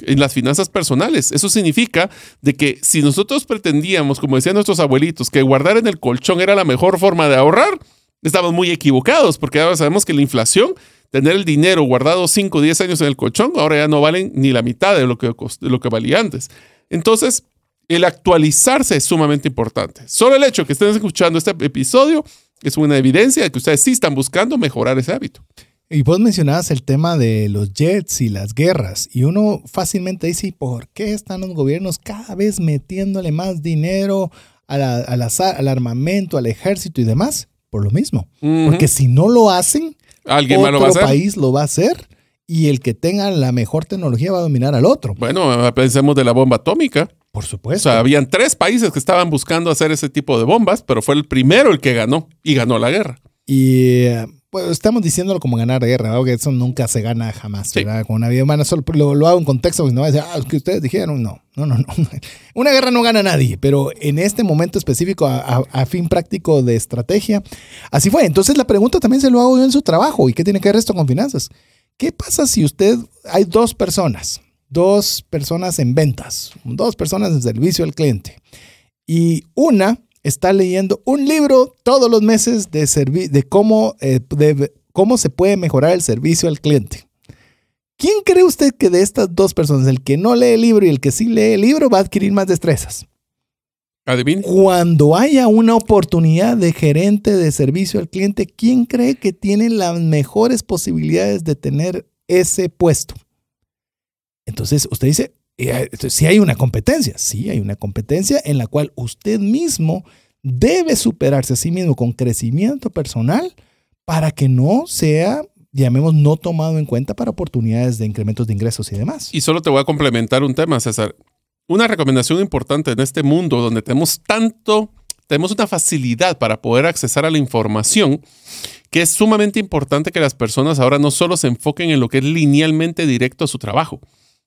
en las finanzas personales. Eso significa de que si nosotros pretendíamos, como decían nuestros abuelitos, que guardar en el colchón era la mejor forma de ahorrar, estamos muy equivocados, porque ahora sabemos que la inflación, tener el dinero guardado 5 o 10 años en el colchón, ahora ya no valen ni la mitad de lo que, lo que valía antes. Entonces, el actualizarse es sumamente importante. Solo el hecho de que estén escuchando este episodio es una evidencia de que ustedes sí están buscando mejorar ese hábito. Y vos mencionabas el tema de los jets y las guerras, y uno fácilmente dice, ¿y por qué están los gobiernos cada vez metiéndole más dinero a la- al armamento, al ejército y demás? Por lo mismo. Porque si no lo hacen, Alguien más otro lo va a hacer. país lo va a hacer y el que tenga la mejor tecnología va a dominar al otro. Bueno, pensemos de la bomba atómica. Por O supuesto. sea, habían tres países que estaban buscando hacer ese tipo de bombas, pero fue el primero el que ganó y ganó la guerra. Y eh, pues, estamos diciéndolo como ganar guerra, ¿verdad? que eso nunca se gana jamás, Sí. ¿verdad? Con una vida humana, solo lo, lo hago en contexto, porque no va a decir, ah, es que ustedes dijeron, no, no, no, no. Una guerra no gana nadie, pero en este momento específico, a, a- a fin práctico de estrategia, así fue. Entonces la pregunta también se lo hago yo en su trabajo, ¿y qué tiene que ver esto con finanzas? ¿Qué pasa si usted, hay dos personas, dos personas en ventas, dos personas en servicio al cliente, y una está leyendo un libro todos los meses de, cómo, eh, de cómo se puede mejorar el servicio al cliente. ¿Quién cree usted que de estas dos personas, el que no lee el libro y el que sí lee el libro, va a adquirir más destrezas? Adivine. Cuando haya una oportunidad de gerente de servicio al cliente, ¿quién cree que tiene las mejores posibilidades de tener ese puesto? Entonces, usted dice, si hay una competencia, sí hay una competencia en la cual usted mismo debe superarse a sí mismo con crecimiento personal para que no sea, llamemos, no tomado en cuenta para oportunidades de incrementos de ingresos y demás. Y solo te voy a complementar un tema, César. Una recomendación importante en este mundo donde tenemos tanto, tenemos una facilidad para poder accesar a la información, que es sumamente importante que las personas ahora no solo se enfoquen en lo que es linealmente directo a su trabajo,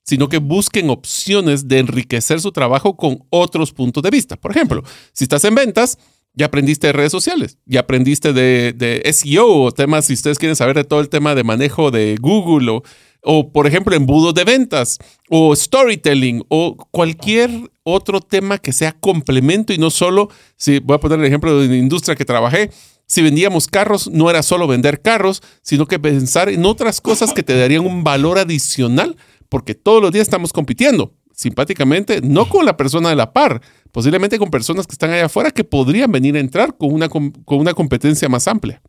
sino que busquen opciones de enriquecer su trabajo con otros puntos de vista. Por ejemplo, si estás en ventas, Ya aprendiste de redes sociales, ya aprendiste de, de SEO o temas, si ustedes quieren saber de todo el tema de manejo de Google o, o, por ejemplo, embudos de ventas o storytelling o cualquier otro tema que sea complemento y no solo, si voy a poner el ejemplo de la industria que trabajé, si vendíamos carros, no era solo vender carros, sino que pensar en otras cosas que te darían un valor adicional, porque todos los días estamos compitiendo simpáticamente, no con la persona de la par, posiblemente con personas que están allá afuera que podrían venir a entrar con una, con una competencia más amplia.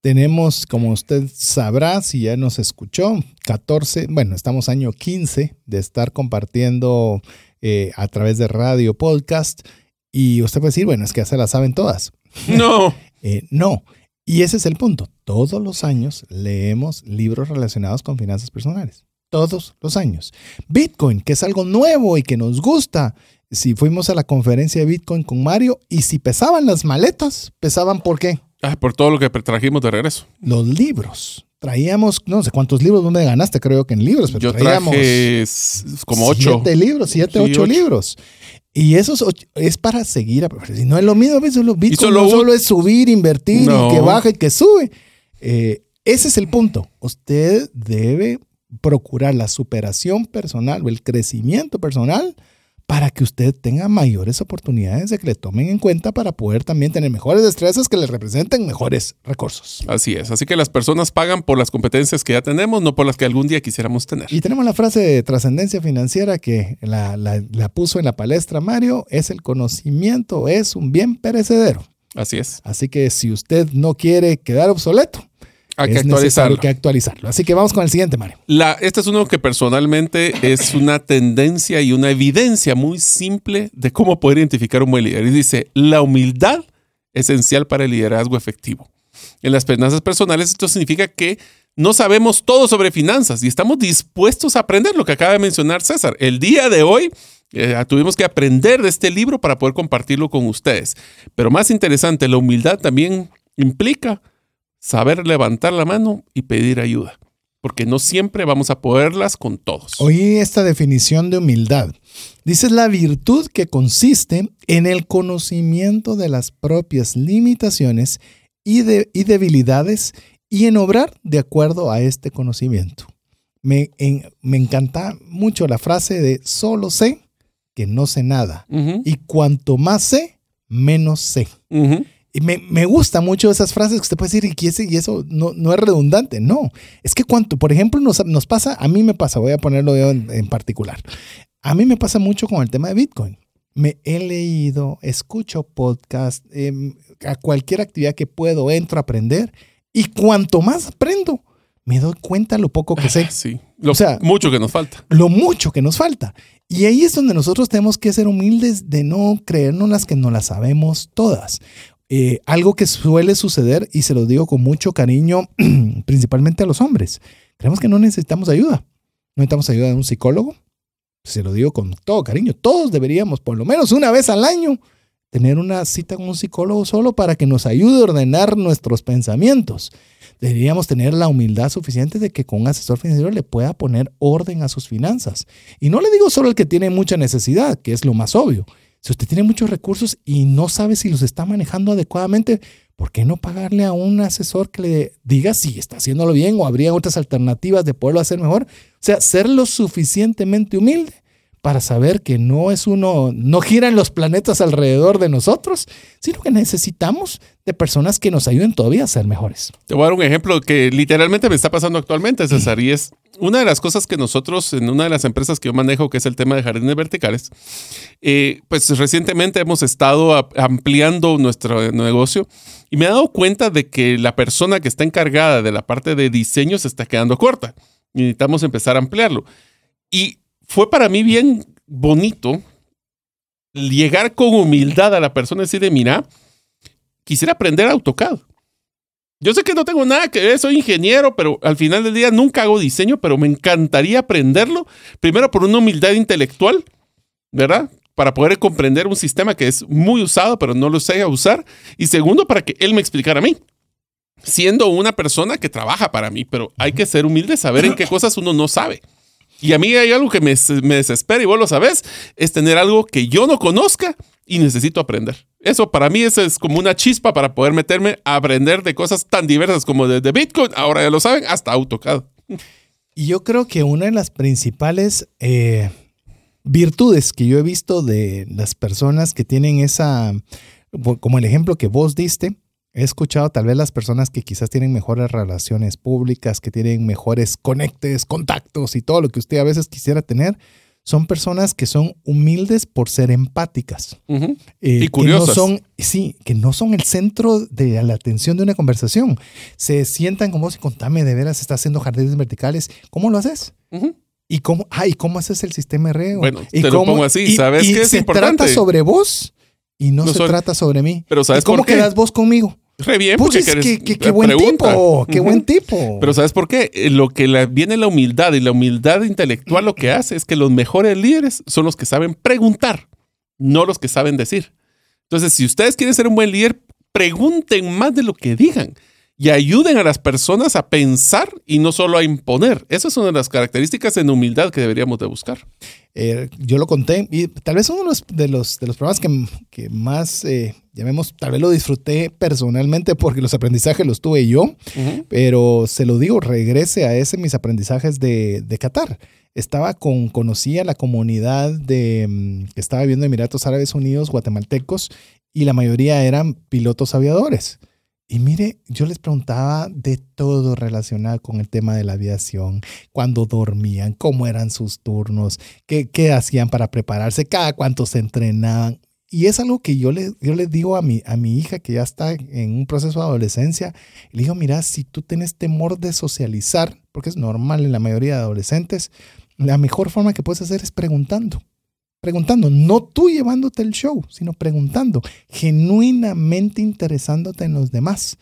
Tenemos, como usted sabrá, si ya nos escuchó, 14, bueno, estamos año 15 de estar compartiendo eh, a través de radio, podcast, y usted puede decir, bueno, es que ya se las saben todas. No. eh, no. Y ese es el punto. Todos los años leemos libros relacionados con finanzas personales todos los años. Bitcoin, que es algo nuevo y que nos gusta. Si fuimos a la conferencia de Bitcoin con Mario y si pesaban las maletas, pesaban por qué? Ah, por todo lo que trajimos de regreso. Los libros. Traíamos, no sé cuántos libros, ¿dónde ganaste? Creo que en libros, pero Yo traíamos traje como ocho. siete libros, siete, Sí, ocho, ocho. libros. Y eso es, es para seguir. Si no es lo mismo, ¿ves? Solo Bitcoin solo no solo es subir, invertir No. y que baja y que sube. Eh, ese es el punto. Usted debe procurar la superación personal o el crecimiento personal para que usted tenga mayores oportunidades de que le tomen en cuenta para poder también tener mejores destrezas que le representen mejores recursos. Así es. Así que las personas pagan por las competencias que ya tenemos, no por las que algún día quisiéramos tener. Y tenemos la frase de trascendencia financiera que la, la- la puso en la palestra Mario, es el conocimiento, es un bien perecedero. Así es. Así que si usted no quiere quedar obsoleto, Hay que es necesario actualizarlo. que actualizarlo. Así que vamos con el siguiente, Mario. La, este es uno que personalmente es una tendencia y una evidencia muy simple de cómo poder identificar un buen líder. Y dice, la humildad esencial para el liderazgo efectivo. En las finanzas personales esto significa que no sabemos todo sobre finanzas y estamos dispuestos a aprender lo que acaba de mencionar César. El día de hoy eh, tuvimos que aprender de este libro para poder compartirlo con ustedes. Pero más interesante, la humildad también implica saber levantar la mano y pedir ayuda porque no siempre vamos a poderlas con todos. Oí esta definición de humildad. Dice es la virtud que consiste en el conocimiento de las propias limitaciones y, de- y debilidades y en obrar de acuerdo a este conocimiento. Me, en- me encanta mucho la frase de solo sé que no sé nada y cuanto más sé, menos sé. Y me, me gusta mucho esas frases que usted puede decir y, que ese- y eso no, no es redundante. No, es que cuanto, por ejemplo, nos, nos pasa, a mí me pasa, voy a ponerlo yo en, en particular. A mí me pasa mucho con el tema de Bitcoin. Me he leído, escucho podcast, em, a cualquier actividad que puedo, entro a aprender y cuanto más aprendo, me doy cuenta lo poco que sé Sí, lo, O sea- mucho que nos falta. lo mucho que nos falta. Y ahí es donde nosotros tenemos que ser humildes de no creernos las que no las sabemos todas. Eh, algo que suele suceder, y se lo digo con mucho cariño, principalmente a los hombres, creemos que no necesitamos ayuda. No necesitamos ayuda de un psicólogo. Se lo digo con todo cariño. Todos deberíamos, por lo menos una vez al año, tener una cita con un psicólogo solo para que nos ayude a ordenar nuestros pensamientos. Deberíamos tener la humildad suficiente de que con un asesor financiero le pueda poner orden a sus finanzas. Y no le digo solo el que tiene mucha necesidad, que es lo más obvio. Si usted tiene muchos recursos y no sabe si los está manejando adecuadamente, ¿por qué no pagarle a un asesor que le diga si está haciéndolo bien o habría otras alternativas de poderlo hacer mejor? O sea, ser lo suficientemente humilde para saber que no es uno, no giran los planetas alrededor de nosotros, sino que necesitamos de personas que nos ayuden todavía a ser mejores. Te voy a dar un ejemplo que literalmente me está pasando actualmente, César, y es una de las cosas que nosotros, en una de las empresas que yo manejo, que es el tema de jardines verticales, eh, pues recientemente hemos estado ampliando nuestro negocio y me he dado cuenta de que la persona que está encargada de la parte de diseño se está quedando corta. Necesitamos empezar a ampliarlo. Y fue para mí bien bonito llegar con humildad a la persona y decirle, mira, quisiera aprender AutoCAD. Yo sé que no tengo nada que ver, soy ingeniero, pero al final del día nunca hago diseño, pero me encantaría aprenderlo. Primero por una humildad intelectual, ¿verdad? Para poder comprender un sistema que es muy usado, pero no lo sé usar. Y segundo, para que él me explicara a mí. Siendo una persona que trabaja para mí, pero hay que ser humilde, saber en qué cosas uno no sabe. Y a mí hay algo que me, me desespera, y vos lo sabés, es tener algo que yo no conozca y necesito aprender. Eso para mí es, como una chispa para poder meterme a aprender de cosas tan diversas como desde Bitcoin, ahora ya lo saben, hasta AutoCAD. Y yo creo que una de las principales eh, virtudes que yo he visto de las personas que tienen esa, como el ejemplo que vos diste, he escuchado tal vez las personas que quizás tienen mejores relaciones públicas, que tienen mejores conectes, contactos y todo lo que usted a veces quisiera tener, son personas que son humildes por ser empáticas. Eh, Y curiosas. Que no son, sí, que no son el centro de la atención de una conversación. Se sientan como si contame de veras, está haciendo jardines verticales. ¿Cómo lo haces? ¿Y cómo, ah, ¿y cómo haces el sistema de riego? Bueno, ¿Y te lo pongo así, y- ¿sabes y qué es se importante? trata sobre vos y no, No se soy- trata sobre mí. Pero ¿sabes ¿Y cómo por qué? quedas vos conmigo? Re bien, porque querés- qué, qué- qué buen pregunta. tipo, qué buen tipo. Pero ¿sabes por qué? Eh, Lo que la- viene la humildad y la humildad intelectual lo que hace es que los mejores líderes son los que saben preguntar, no los que saben decir. Entonces, si ustedes quieren ser un buen líder, pregunten más de lo que digan y ayuden a las personas a pensar y no solo a imponer. Esas son una de las características en humildad que deberíamos de buscar. Eh, yo lo conté y tal vez uno de los, de los, de los programas que, que más, eh, llamemos, tal vez lo disfruté personalmente porque los aprendizajes los tuve yo, pero se lo digo, regrese a ese mis aprendizajes de, de Qatar. Estaba con, conocía la comunidad de, mm, que estaba viviendo en Emiratos Árabes Unidos, guatemaltecos, y la mayoría eran pilotos aviadores. Y mire, yo les preguntaba de todo relacionado con el tema de la aviación, cuándo dormían, cómo eran sus turnos, qué, qué hacían para prepararse, cada cuánto se entrenaban. Y es algo que yo le, yo le digo a mi, a mi hija que ya está en un proceso de adolescencia. Le digo, mira, si tú tienes temor de socializar, porque es normal en la mayoría de adolescentes, la mejor forma que puedes hacer es preguntando. Preguntando, no tú llevándote el show, sino preguntando, genuinamente interesándote en los demás.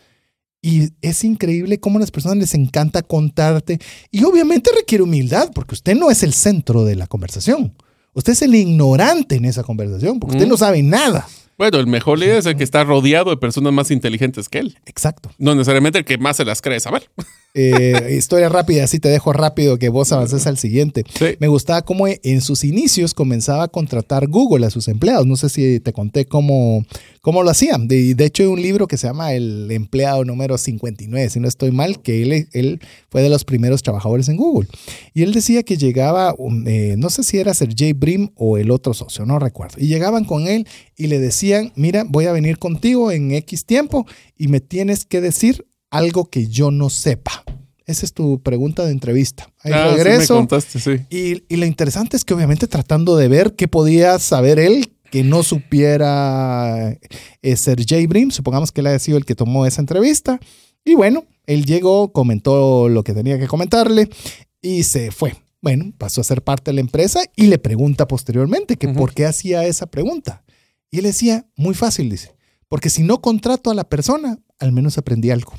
Y es increíble cómo a las personas les encanta contarte. Y obviamente requiere humildad, porque usted no es el centro de la conversación. Usted es el ignorante en esa conversación, porque usted Mm. no sabe nada. Bueno, el mejor líder es el que está rodeado de personas más inteligentes que él. Exacto. No necesariamente el que más se las cree saber. Eh, historia rápida, así te dejo rápido que vos avances al siguiente. Sí. Me gustaba cómo en sus inicios comenzaba a contratar Google a sus empleados. No sé si te conté cómo, cómo lo hacían. De, de hecho, hay un libro que se llama El empleado número 59, si no estoy mal, que él, él fue de los primeros trabajadores en Google. Y él decía que llegaba, eh, no sé si era Sergey Brim o el otro socio, no recuerdo. Y llegaban con él y le decían, mira, voy a venir contigo en X tiempo y me tienes que decir algo que yo no sepa. Esa es tu pregunta de entrevista. Ahí Ah, sí me regreso. contaste, sí. y, y lo interesante es que obviamente tratando de ver qué podía saber él que no supiera eh, Sergey Brim, supongamos que él haya sido el que tomó esa entrevista. Y bueno, él llegó, comentó lo que tenía que comentarle y se fue. Bueno, pasó a ser parte de la empresa y le pregunta posteriormente que por qué hacía esa pregunta. Y él decía, muy fácil, dice, porque si no contrato a la persona, al menos aprendí algo.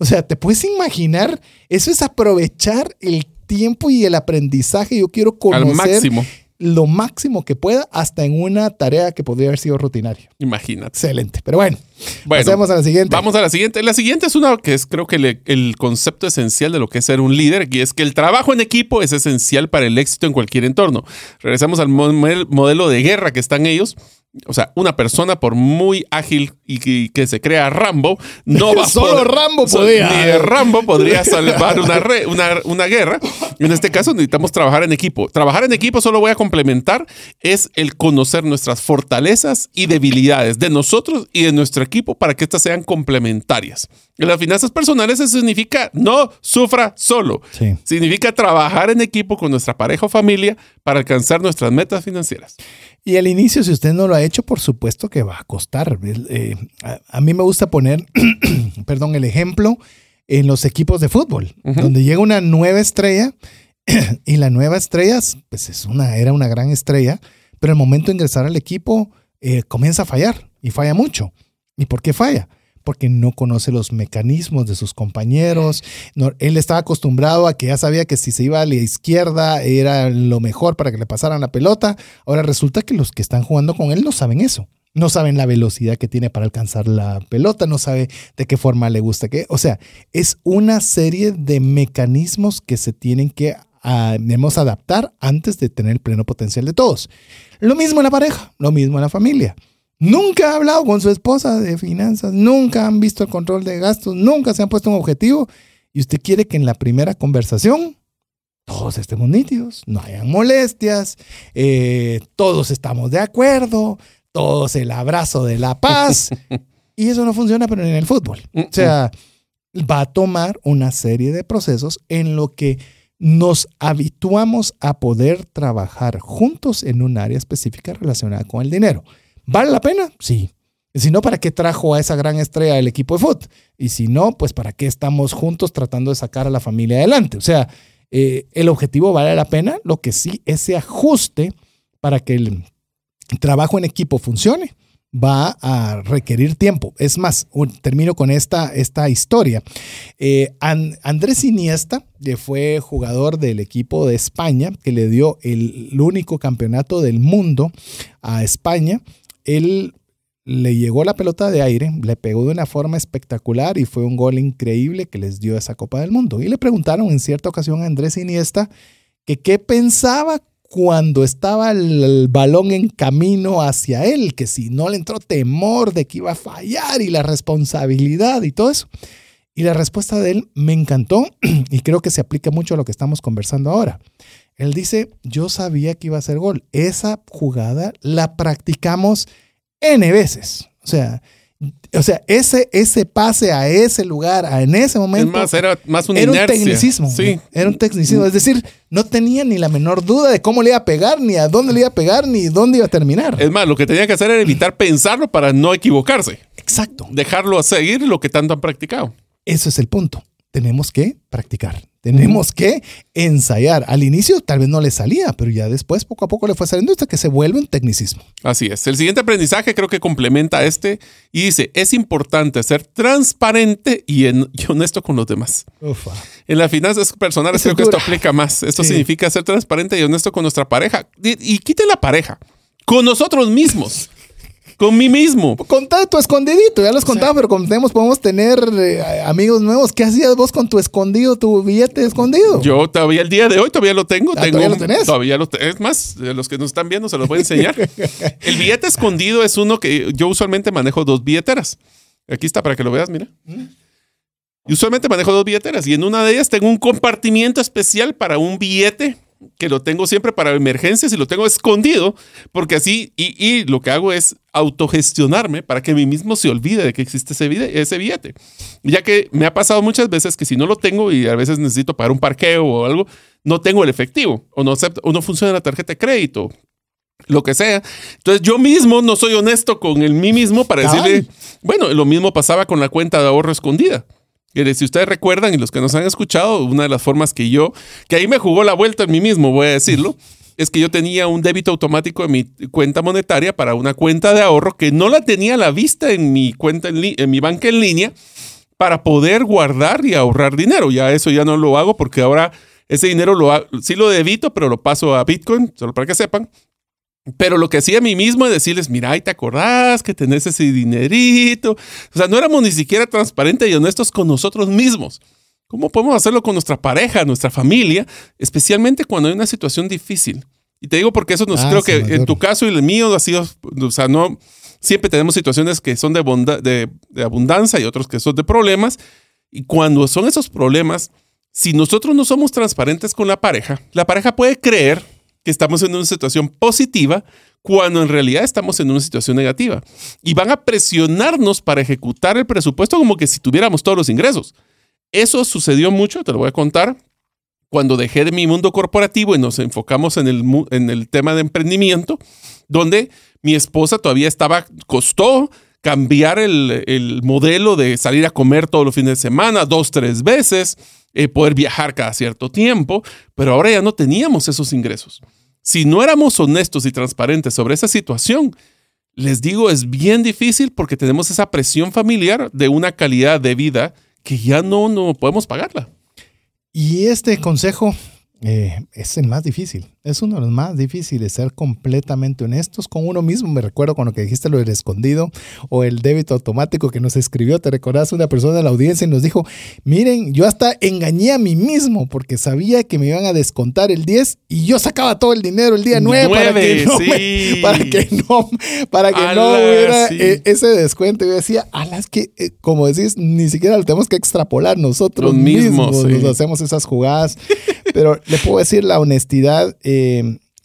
O sea, ¿te puedes imaginar? Eso es aprovechar el tiempo y el aprendizaje. Yo quiero Al conocer máximo. lo máximo que pueda, hasta en una tarea que podría haber sido rutinaria. Imagínate. Excelente. Pero bueno, Bueno, pasemos a la siguiente. Vamos a la siguiente. La siguiente es una que es creo que le- el concepto esencial de lo que es ser un líder y es que el trabajo en equipo es esencial para el éxito en cualquier entorno. Regresamos al mo- modelo de guerra que están ellos. O sea, una persona por muy ágil y que, que se crea Rambo, no va a Solo poder- Rambo podía. Ni Rambo podría salvar una, re- una, una guerra. En este caso necesitamos trabajar en equipo. Trabajar en equipo, solo voy a complementar, es el conocer nuestras fortalezas y debilidades de nosotros y de nuestro equipo para que éstas sean complementarias. En las finanzas personales eso significa no sufra solo. Sí. Significa trabajar en equipo con nuestra pareja o familia para alcanzar nuestras metas financieras. Y al inicio, si usted no lo ha hecho, por supuesto que va a costar. Eh, a, a mí me gusta poner, perdón, el ejemplo en los equipos de fútbol, donde llega una nueva estrella y la nueva estrella, pues es una, era una gran estrella, pero al momento de ingresar al equipo eh, comienza a fallar y falla mucho. ¿Y por qué falla? Porque no conoce los mecanismos de sus compañeros. Él estaba acostumbrado a que ya sabía que si se iba a la izquierda era lo mejor para que le pasaran la pelota. Ahora resulta que los que están jugando con él no saben eso. No saben la velocidad que tiene para alcanzar la pelota, no sabe de qué forma le gusta que. O sea, es una serie de mecanismos que se tienen que ah, debemos adaptar antes de tener el pleno potencial de todos. Lo mismo en la pareja, lo mismo en la familia. Nunca ha hablado con su esposa de finanzas, nunca han visto el control de gastos, nunca se han puesto un objetivo y usted quiere que en la primera conversación todos estemos nítidos, no hayan molestias, eh, todos estamos de acuerdo, todos el abrazo de la paz. y eso no funciona, pero en el fútbol. O sea, va a tomar una serie de procesos en lo que nos habituamos a poder trabajar juntos en un área específica relacionada con el dinero. ¿Vale la pena? Sí. Si no, ¿para qué trajo a esa gran estrella del equipo de fútbol? Y si no, pues ¿para qué estamos juntos tratando de sacar a la familia adelante? O sea, eh, el objetivo vale la pena, lo que sí, ese ajuste para que el trabajo en equipo funcione va a requerir tiempo. Es más, termino con esta, esta historia. Eh, Andrés Iniesta, fue jugador del equipo de España, que le dio el, único campeonato del mundo a España, él le llegó la pelota de aire, le pegó de una forma espectacular y fue un gol increíble que les dio esa Copa del Mundo. Y le preguntaron en cierta ocasión a Andrés Iniesta que qué pensaba cuando estaba el, balón en camino hacia él, que si no le entró temor de que iba a fallar y la responsabilidad y todo eso. Y la respuesta de él me encantó y creo que se aplica mucho a lo que estamos conversando ahora. Él dice, yo sabía que iba a ser gol. Esa jugada la practicamos N veces. O sea, o sea, ese, ese pase a ese lugar, en ese momento. más, era más un tecnicismo. Sí. Era un tecnicismo. Es decir, no tenía ni la menor duda de cómo le iba a pegar, ni a dónde le iba a pegar, ni dónde iba a terminar. Es más, lo que tenía que hacer era evitar pensarlo para no equivocarse. Exacto. Dejarlo a seguir lo que tanto han practicado. Eso es el punto. Tenemos que practicar. Tenemos que ensayar. Al inicio tal vez no le salía, pero ya después poco a poco le fue saliendo hasta que se vuelve un tecnicismo. Así es. El siguiente aprendizaje creo que complementa este y dice, es importante ser transparente y, honesto con los demás. En las finanzas personales creo que esto aplica más. Esto significa ser transparente y honesto con nuestra pareja. Y, y quite la pareja, con nosotros mismos. Con mí mismo. Contá tu escondidito, ya lo has contado, pero como tenemos, podemos tener eh, amigos nuevos. ¿Qué hacías vos con tu escondido, tu billete escondido? Yo todavía el día de hoy todavía lo tengo. Ah, ¿Todavía lo tenés? Todavía lo tengo. Es más, los que nos están viendo se los voy a enseñar. el billete escondido es uno que yo usualmente manejo dos billeteras. Aquí está para que lo veas, mira. Mm. Y usualmente manejo dos billeteras y en una de ellas tengo un compartimiento especial para un billete que lo tengo siempre para emergencias y lo tengo escondido, porque así, y, lo que hago es autogestionarme para que a mí mismo se olvide de que existe ese, ese billete. Ya que me ha pasado muchas veces que si no lo tengo y a veces necesito pagar un parqueo o algo, no tengo el efectivo o no, o no funciona la tarjeta de crédito, lo que sea. Entonces yo mismo no soy honesto con el mí mismo para decirle, bueno, lo mismo pasaba con la cuenta de ahorro escondida si ustedes recuerdan y los que nos han escuchado, una de las formas que yo, que ahí me jugó la vuelta en mí mismo, voy a decirlo, es que yo tenía un débito automático en mi cuenta monetaria para una cuenta de ahorro que no la tenía a la vista en mi cuenta en, mi banca en línea para poder guardar y ahorrar dinero. Ya eso ya no lo hago porque ahora ese dinero lo sí lo debito, pero lo paso a Bitcoin, solo para que sepan. Pero lo que hacía a mí mismo es decirles, mira, ¿y te acordás que tenés ese dinerito? O sea, no éramos ni siquiera transparentes y honestos con nosotros mismos. ¿Cómo podemos hacerlo con nuestra pareja, nuestra familia, especialmente cuando hay una situación difícil? Y te digo porque eso nos ah, creo que en tu caso y el mío ha sido, o sea, no siempre tenemos situaciones que son de, de, de abundancia y otros que son de problemas. Y cuando son esos problemas, si nosotros no somos transparentes con la pareja, la pareja puede creer que estamos en una situación positiva cuando en realidad estamos en una situación negativa. Y van a presionarnos para ejecutar el presupuesto como que si tuviéramos todos los ingresos. Eso sucedió mucho, te lo voy a contar, cuando dejé de mi mundo corporativo y nos enfocamos en el, en el tema de emprendimiento, donde mi esposa todavía estaba, costó cambiar el, modelo de salir a comer todos los fines de semana, dos, tres veces, eh, poder viajar cada cierto tiempo, pero ahora ya no teníamos esos ingresos. Si no éramos honestos y transparentes sobre esa situación, les digo, es bien difícil porque tenemos esa presión familiar de una calidad de vida que ya no, no podemos pagarla. Y este consejo eh, es el más difícil. Es uno de los más difíciles, ser completamente honestos con uno mismo. Me recuerdo cuando que dijiste lo del escondido o el débito automático que nos escribió, te recordás una persona de la audiencia y nos dijo, miren, yo hasta engañé a mí mismo porque sabía que me iban a descontar el 10 y yo sacaba todo el dinero el día 9, para, que no para que no, para que no hubiera eh, ese descuento. Yo decía, alas que, eh, como decís, ni siquiera lo tenemos que extrapolar nosotros mismos, nos hacemos esas jugadas. Pero le puedo decir la honestidad, eh,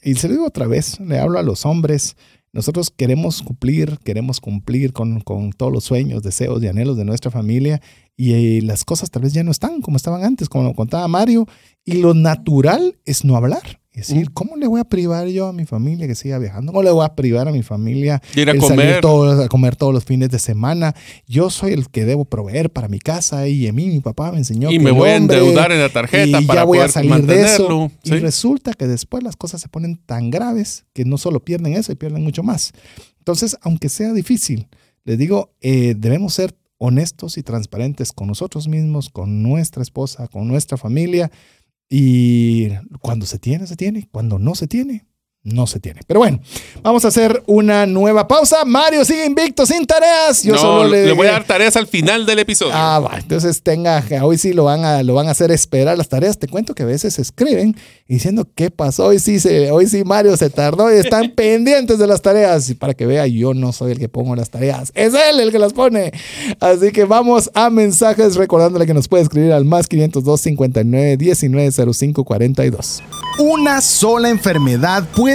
y se lo digo otra vez, le hablo a los hombres. Nosotros queremos cumplir, queremos cumplir con, con todos los sueños, deseos y anhelos de nuestra familia y eh, las cosas tal vez ya no están como estaban antes, como lo contaba Mario, y lo natural es no hablar. Decir, ¿cómo le voy a privar yo a mi familia que siga viajando? ¿Cómo le voy a privar a mi familia ir a comer. a comer todos los fines de semana? Yo soy el que debo proveer para mi casa y a mí mi papá me enseñó y me voy a endeudar en la tarjeta y para ya voy a salir de eso. Y resulta que después las cosas se ponen tan graves que no solo pierden eso, y pierden mucho más. Entonces, aunque sea difícil, les digo, eh, debemos ser honestos y transparentes con nosotros mismos, con nuestra esposa, con nuestra familia y cuando se tiene, se tiene. Cuando no se tiene, no se tiene. Pero bueno, vamos a hacer una nueva pausa. Mario sigue invicto sin tareas. Yo solo le, voy a dar tareas al final del episodio. Ah, va. Entonces tenga, hoy sí lo van a, lo van a hacer esperar las tareas. Te cuento que a veces escriben diciendo qué pasó. Hoy sí, se, hoy sí Mario se tardó y están pendientes de las tareas. Y para que vea, yo no soy el que pongo las tareas. Es él el que las pone. Así que vamos a mensajes recordándole que nos puede escribir al más 502 59 19 05 42. Una sola enfermedad puede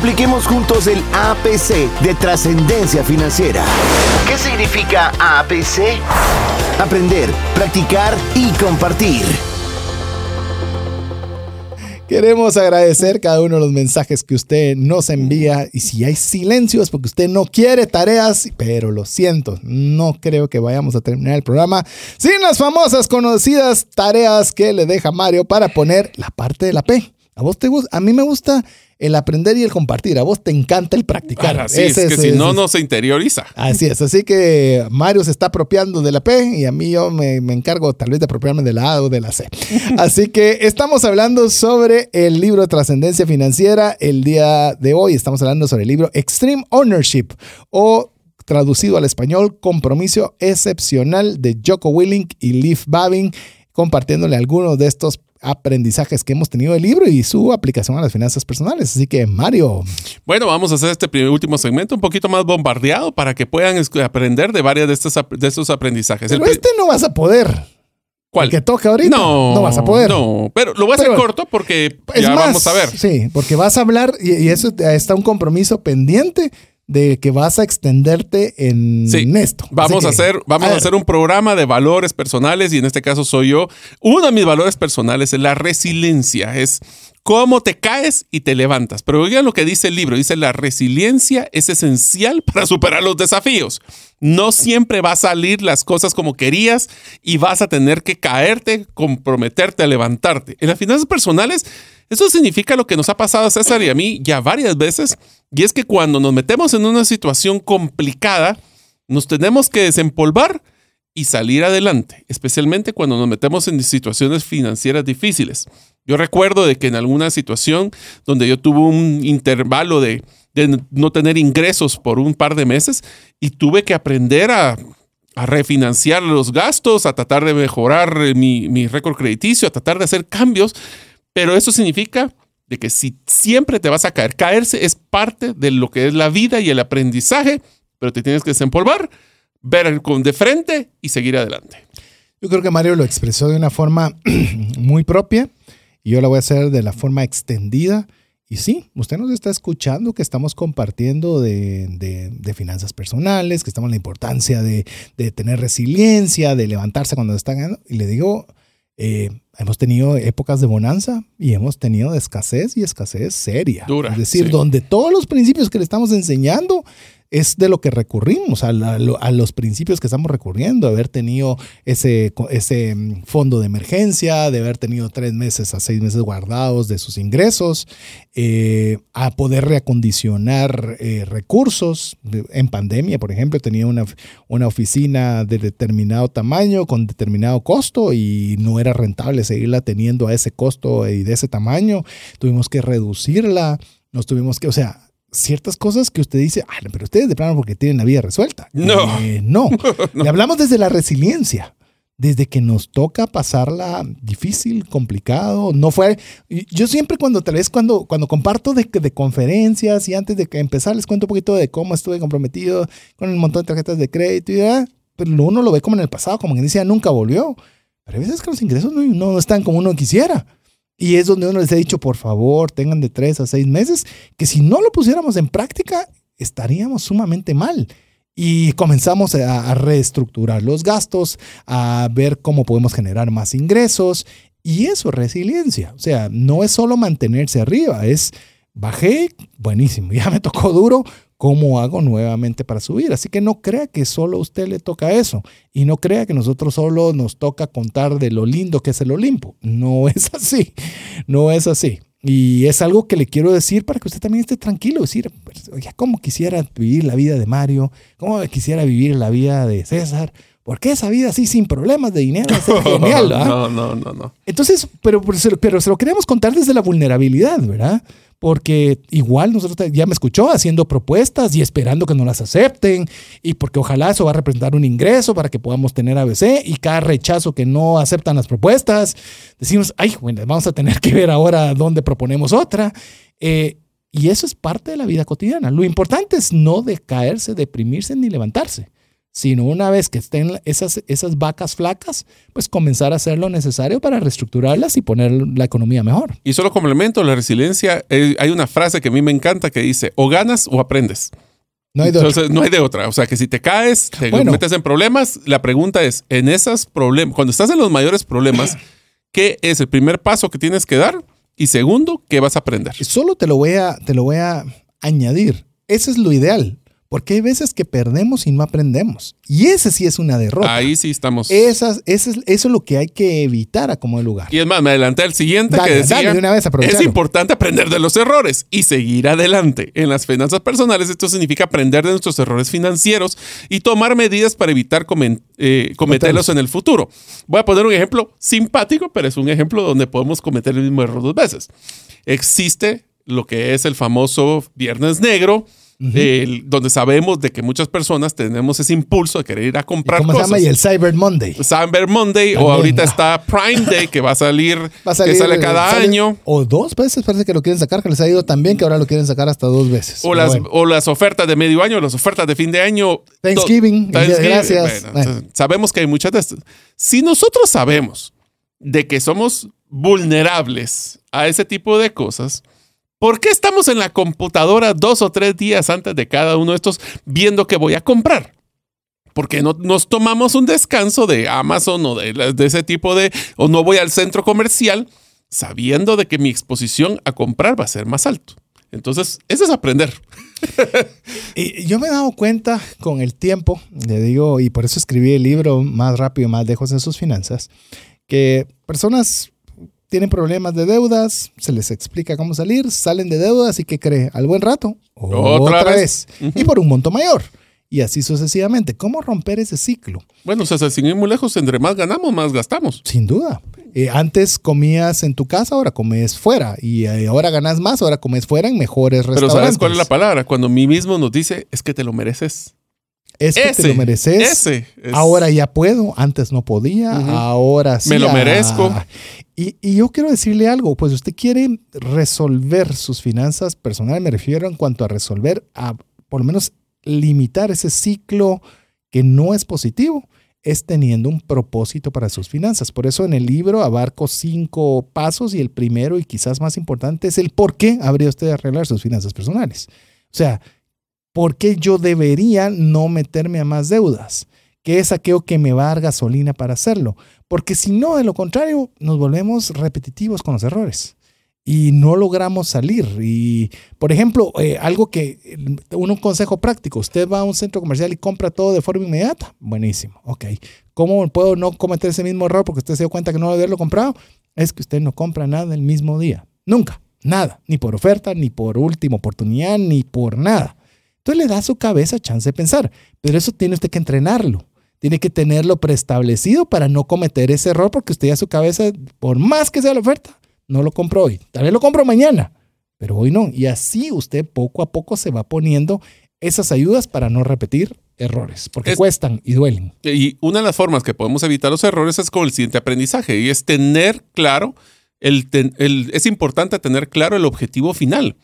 Apliquemos juntos el APC de trascendencia financiera. ¿Qué significa APC? Aprender, practicar y compartir. Queremos agradecer cada uno de los mensajes que usted nos envía y si hay silencio es porque usted no quiere tareas, pero lo siento, no creo que vayamos a terminar el programa sin las famosas conocidas tareas que le deja Mario para poner la parte de la P. ¿A vos te gusta? A mí me gusta el aprender y el compartir. A vos te encanta el practicar. así es, que si no, no se interioriza. Así es. Así que Mario se está apropiando de la P y a mí yo me, encargo tal vez de apropiarme de la A o de la C. Así que estamos hablando sobre el libro Trascendencia Financiera. El día de hoy estamos hablando sobre el libro Extreme Ownership o traducido al español Compromiso Excepcional de Joko Willink y Leif Babin compartiéndole algunos de estos aprendizajes que hemos tenido del libro y su aplicación a las finanzas personales. Así que, Mario. Bueno, vamos a hacer este primer, último segmento un poquito más bombardeado para que puedan aprender de varios de estos, de estos aprendizajes. Pero este no vas a poder. ¿Cuál? El que toca ahorita. No, no vas a poder. No, pero lo voy a hacer corto porque ya vamos a ver. Sí, porque vas a hablar y, y eso está un compromiso pendiente de que vas a extenderte en esto. Vamos, a, hacer, vamos a, hacer un programa de valores personales y en este caso soy yo. Uno de mis valores personales es la resiliencia, es cómo te caes y te levantas. Pero oigan lo que dice el libro, dice la resiliencia es esencial para superar los desafíos. No siempre va a salir las cosas como querías y vas a tener que caerte, comprometerte a levantarte. En las finanzas personales eso significa lo que nos ha pasado a César y a mí ya varias veces, y es que cuando nos metemos en una situación complicada, nos tenemos que desempolvar y salir adelante, especialmente cuando nos metemos en situaciones financieras difíciles. Yo recuerdo de que en alguna situación donde yo tuve un intervalo de, no tener ingresos por un par de meses y tuve que aprender a, refinanciar los gastos, a tratar de mejorar mi, mi récord crediticio, a tratar de hacer cambios, pero eso significa de que si siempre te vas a caer, caerse es parte de lo que es la vida y el aprendizaje, pero te tienes que desempolvar, ver con de frente y seguir adelante. Yo creo que Mario lo expresó de una forma muy propia y yo la voy a hacer de la forma extendida. Y sí, usted nos está escuchando que estamos compartiendo de, de, finanzas personales, que estamos en la importancia de, de, tener resiliencia, de levantarse cuando está ganando. Y le digo, eh, hemos tenido épocas de bonanza y hemos tenido de escasez y escasez seria. Dura, es decir, donde todos los principios que le estamos enseñando es de lo que recurrimos, a, los principios que estamos recurriendo, haber tenido ese, ese mm, fondo de emergencia, de haber tenido tres meses a seis meses guardados de sus ingresos, eh, a poder reacondicionar eh, recursos. En pandemia, por ejemplo, tenía una, una oficina de determinado tamaño con determinado costo y no era rentable seguirla teniendo a ese costo y de ese tamaño. Tuvimos que reducirla, nos tuvimos que, o sea, ciertas cosas que usted dice, ah, pero ustedes de plano porque tienen la vida resuelta. No. Eh, no. Le hablamos desde la resiliencia, desde que nos toca pasarla difícil, complicado. No fue. Yo siempre, cuando tal vez cuando, cuando comparto de, de conferencias y antes de empezar, les cuento un poquito de cómo estuve comprometido con el montón de tarjetas de crédito y ya, pero uno lo ve como en el pasado, como que decía, nunca volvió. Pero a veces que los ingresos no, no están como uno quisiera. Y es donde uno les ha dicho, por favor, tengan de tres a seis meses, que si no lo pusiéramos en práctica, estaríamos sumamente mal. Y comenzamos a, reestructurar los gastos, a ver cómo podemos generar más ingresos. Y eso es resiliencia. O sea, no es solo mantenerse arriba, es bajé, buenísimo, ya me tocó duro, ¿Cómo hago nuevamente para subir? Así que no crea que solo a usted le toca eso y no crea que nosotros solo nos toca contar de lo lindo que es el Olimpo. No es así, no es así. Y es algo que le quiero decir para que usted también esté tranquilo, decir, pues, oye, ¿cómo quisiera vivir la vida de Mario? ¿Cómo quisiera vivir la vida de César? Porque esa vida así sin problemas de dinero es genial. No, no, no, no. Entonces, pero, pero, pero se lo queremos contar desde la vulnerabilidad, ¿verdad? porque igual nosotros ya me escuchó haciendo propuestas y esperando que nos las acepten y porque ojalá eso va a representar un ingreso para que podamos tener ABC y cada rechazo que no aceptan las propuestas, decimos, ay, bueno, vamos a tener que ver ahora dónde proponemos otra. Eh, y eso es parte de la vida cotidiana. Lo importante es no decaerse, deprimirse ni levantarse sino una vez que estén esas, esas vacas flacas, pues comenzar a hacer lo necesario para reestructurarlas y poner la economía mejor. Y solo complemento la resiliencia, eh, hay una frase que a mí me encanta que dice, o ganas o aprendes. No hay de Entonces, otra. no hay de otra. O sea, que si te caes, te metes en problemas, la pregunta es, en esos problemas, cuando estás en los mayores problemas, ¿qué es el primer paso que tienes que dar? Y segundo, ¿qué vas a aprender? Solo te lo voy a, te lo voy a añadir. Ese es lo ideal. Porque hay veces que perdemos y no aprendemos. Y ese sí es una derrota. Ahí sí estamos. Esas, eso es lo que hay que evitar a como de lugar. Y es más, me adelanté al siguiente que decía, una vez es importante aprender de los errores y seguir adelante. En las finanzas personales esto significa aprender de nuestros errores financieros y tomar medidas para evitar eh, cometerlos en el futuro. Voy a poner un ejemplo simpático, pero es un ejemplo donde podemos cometer el mismo error dos veces. Existe lo que es el famoso Viernes Negro, donde sabemos de que muchas personas tenemos ese impulso de querer ir a comprar ¿Cómo cosas. se llama? Y el Cyber Monday. Cyber Monday, o ahorita está Prime Day, que va a salir, que sale cada año. O dos veces parece que lo quieren sacar, que les ha ido tan bien que ahora lo quieren sacar hasta dos veces. O, las, o las ofertas de medio año, las ofertas de fin de año. Thanksgiving, gracias. Sabemos que hay muchas de estas. Si nosotros sabemos de que somos vulnerables a ese tipo de cosas, ¿Por qué estamos en la computadora dos o tres días antes de cada uno de estos viendo qué voy a comprar? Porque no nos tomamos un descanso de Amazon o de, ese tipo de, o no voy al centro comercial sabiendo de que mi exposición a comprar va a ser más alto. Entonces, eso es aprender. y yo me he dado cuenta con el tiempo, le digo, y por eso escribí el libro Más rápido, más lejos en sus finanzas, que personas tienen problemas de deudas, se les explica cómo salir, salen de deudas y que cree al buen rato, otra, vez, y por un monto mayor. y así sucesivamente. ¿Cómo romper ese ciclo? Bueno, o sea, sin ir muy lejos, entre más ganamos, más gastamos. Sin duda. Eh, antes comías en tu casa, ahora comes fuera. Y eh, ahora ganas más, ahora comes fuera en mejores Pero restaurantes. ¿sabes cuál es la palabra? Cuando mí mismo nos dice, es que te lo mereces. Es que te lo mereces. Ese. es- Ahora ya puedo, antes no podía, ahora sí. Me lo ah. merezco. Y, yo quiero decirle algo, pues usted quiere resolver sus finanzas personales, me refiero en cuanto a resolver, a por lo menos limitar ese ciclo que no es positivo, es teniendo un propósito para sus finanzas. Por eso en el libro abarco cinco pasos y el primero y quizás más importante es el por qué habría usted de arreglar sus finanzas personales. O sea, ¿por qué yo debería no meterme a más deudas? ¿Qué es aquello que me va a dar gasolina para hacerlo? Porque si no, de lo contrario, nos volvemos repetitivos con los errores y no logramos salir. Y, por ejemplo, eh, algo que, eh, un, un consejo práctico, usted va a un centro comercial y compra todo de forma inmediata. Buenísimo, ok. ¿Cómo puedo no cometer ese mismo error porque usted se dio cuenta que no haberlo comprado? Es que usted no compra nada el mismo día. Nunca, nada. Ni por oferta, ni por última oportunidad, ni por nada. Entonces le da a su cabeza chance de pensar. Pero eso tiene usted que entrenarlo. Tiene que tenerlo preestablecido para no cometer ese error porque usted a su cabeza, por más que sea la oferta, no lo compro hoy. Tal vez lo compro mañana, pero hoy no. Y así usted poco a poco se va poniendo esas ayudas para no repetir errores, porque Es- cuestan y duelen. Y una de las formas que podemos evitar los errores es con el siguiente aprendizaje y es tener claro, el, el- es importante tener claro el objetivo final.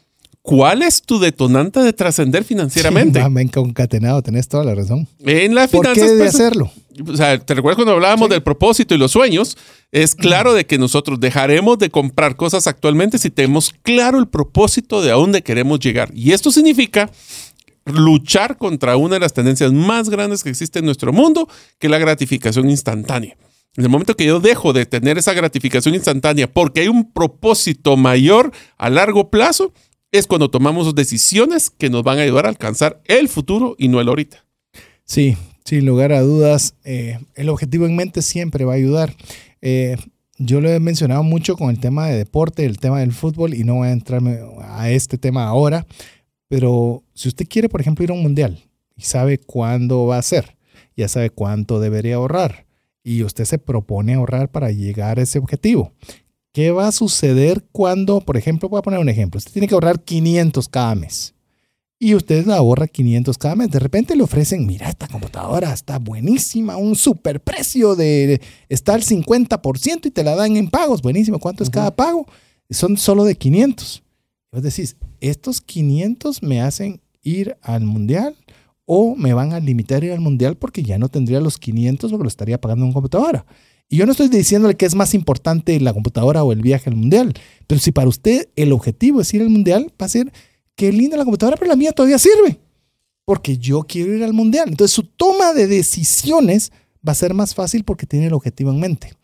¿Cuál es tu detonante de trascender financieramente? Sí, ven concatenado, tenés toda la razón. en la ¿Por finanzas qué de perso- hacerlo? O sea, ¿te recuerdas cuando hablábamos del propósito y los sueños? Es claro de que nosotros dejaremos de comprar cosas actualmente si tenemos claro el propósito de a dónde queremos llegar. Y esto significa luchar contra una de las tendencias más grandes que existe en nuestro mundo, que es la gratificación instantánea. En el momento que yo dejo de tener esa gratificación instantánea porque hay un propósito mayor a largo plazo, es cuando tomamos decisiones que nos van a ayudar a alcanzar el futuro y no el ahorita. Sí, sin lugar a dudas, eh, el objetivo en mente siempre va a ayudar. Eh, yo lo he mencionado mucho con el tema de deporte, el tema del fútbol, y no voy a entrarme a este tema ahora, pero si usted quiere, por ejemplo, ir a un mundial y sabe cuándo va a ser, ya sabe cuánto debería ahorrar, y usted se propone ahorrar para llegar a ese objetivo. ¿Qué va a suceder cuando, por ejemplo, voy a poner un ejemplo, usted tiene que ahorrar 500 cada mes? y usted ahorra 500 cada mes. De repente le ofrecen, mira, esta computadora está buenísima, un super precio de, está al 50% y te la dan en pagos. Buenísimo, ¿cuánto es cada pago? Son solo de 500. Vos decís, estos 500 me hacen ir al mundial o me van a limitar a ir al mundial porque ya no tendría los 500 porque lo estaría pagando en computadora. Y yo no estoy diciéndole que es más importante la computadora o el viaje al mundial, pero si para usted el objetivo es ir al mundial, va a ser qué linda la computadora, pero la mía todavía sirve. Porque yo quiero ir al mundial. Entonces su toma de decisiones va a ser más fácil porque tiene el objetivo en mente.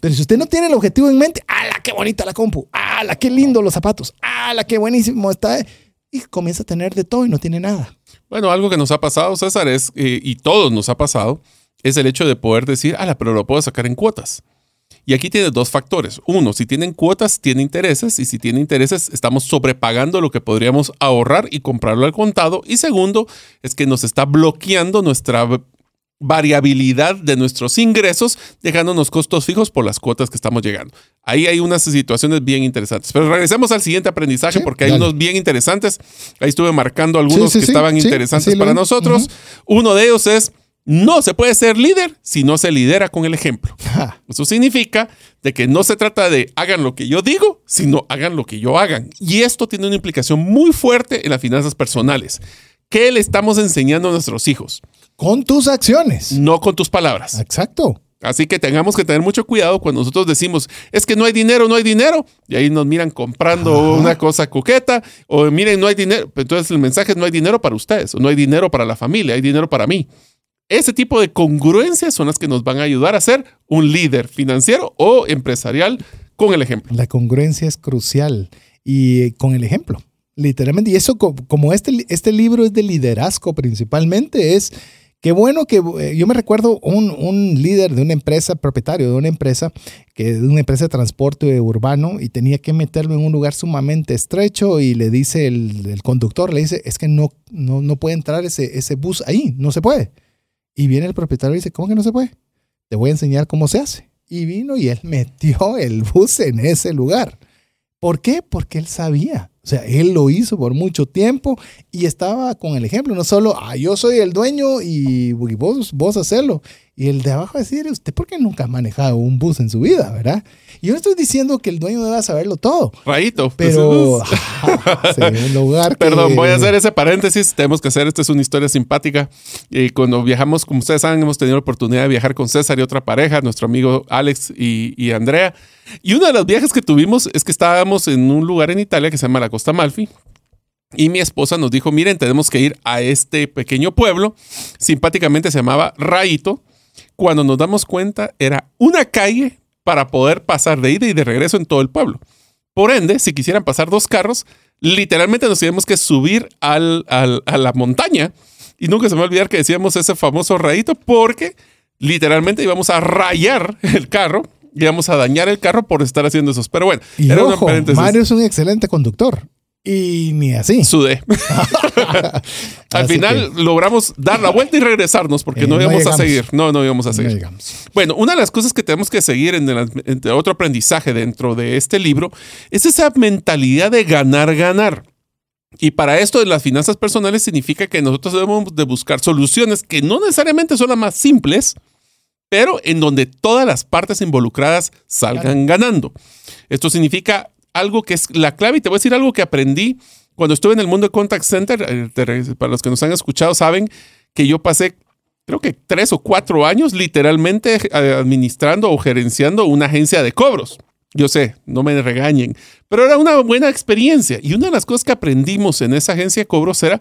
Pero si usted no tiene el objetivo en mente, ¡ala, qué bonita la compu! ¡ala, qué lindo los zapatos! ¡ala, qué buenísimo está! Y comienza a tener de todo y no tiene nada. Bueno, algo que nos ha pasado, César, es, eh, y todos nos ha pasado, es el hecho de poder decir, ala, pero lo puedo sacar en cuotas. Y aquí tiene dos factores. Uno, si tienen cuotas, tiene intereses. Y si tiene intereses, estamos sobrepagando lo que podríamos ahorrar y comprarlo al contado. Y segundo, es que nos está bloqueando nuestra variabilidad de nuestros ingresos, dejándonos costos fijos por las cuotas que estamos llegando. Ahí hay unas situaciones bien interesantes. Pero regresemos al siguiente aprendizaje Sí, porque hay dale. unos bien interesantes. Ahí estuve marcando algunos Sí, sí, que estaban interesantes para nosotros. Uno de ellos es, no se puede ser líder si no se lidera con el ejemplo. Eso significa de que no se trata de hagan lo que yo digo, sino hagan lo que yo hagan. Y esto tiene una implicación muy fuerte en las finanzas personales. ¿Qué le estamos enseñando a nuestros hijos? Con tus acciones. No con tus palabras. Exacto. Así que tengamos que tener mucho cuidado cuando nosotros decimos, es que no hay dinero, no hay dinero. Y ahí nos miran comprando Ajá. una cosa coqueta. O miren, no hay dinero. Entonces el mensaje es, no hay dinero para ustedes. O no hay dinero para la familia, hay dinero para mí. Ese tipo de congruencias son las que nos van a ayudar a ser un líder financiero o empresarial con el ejemplo. La congruencia es crucial y eh, con el ejemplo, literalmente. Y eso, co- como este, este libro es de liderazgo principalmente, es Qué bueno que eh, yo me recuerdo un, un, líder de una empresa, propietario de una empresa, que de una empresa de transporte urbano y tenía que meterlo en un lugar sumamente estrecho y le dice el, el conductor, le dice, es que no, no, no puede entrar ese, ese bus ahí, no se puede. Y viene el propietario y dice, ¿cómo que no se puede? Te voy a enseñar cómo se hace. Y vino y él metió el bus en ese lugar. ¿Por qué? Porque él sabía. O sea, él lo hizo por mucho tiempo y estaba con el ejemplo, no solo, ah, yo soy el dueño y, vos, vos hacerlo. Y el de abajo decir, ¿usted por qué nunca ha manejado un bus en su vida, verdad? Y yo no estoy diciendo que el dueño deba saberlo todo. Rayito. Pero, sí, un lugar que... Perdón, voy a hacer ese paréntesis. Tenemos que hacer, esta es una historia simpática. Y cuando viajamos, como ustedes saben, hemos tenido la oportunidad de viajar con César y otra pareja, nuestro amigo Alex y, y Andrea. Y uno de los viajes que tuvimos es que estábamos en un lugar en Italia que se llama la Costa Malfi. Y mi esposa nos dijo, miren, tenemos que ir a este pequeño pueblo. Simpáticamente se llamaba Raito cuando nos damos cuenta, era una calle para poder pasar de ida y de regreso en todo el pueblo. Por ende, si quisieran pasar dos carros, literalmente nos teníamos que subir al, a la montaña. Y nunca se me va a olvidar que decíamos ese famoso rayito porque literalmente íbamos a rayar el carro, íbamos a dañar el carro por estar haciendo eso. Pero bueno, era ojo, Mario es un excelente conductor. Y ni así. Sudé. Al final logramos dar la vuelta y regresarnos porque no eh, íbamos a seguir. No, no íbamos a seguir. bueno, una de las cosas que tenemos que seguir en, el, otro aprendizaje dentro de este libro es esa mentalidad de ganar, ganar. Y para esto de las finanzas personales significa que nosotros debemos de buscar soluciones que no necesariamente son las más simples, pero en donde todas las partes involucradas salgan ganando. Esto significa algo que es la clave y te voy a decir algo que aprendí cuando estuve en el mundo de contact center. Eh, para los que nos han escuchado saben que yo pasé creo que tres o cuatro años literalmente eh, administrando o gerenciando una agencia de cobros. Yo sé, no me regañen, pero era una buena experiencia. Y una de las cosas que aprendimos en esa agencia de cobros era,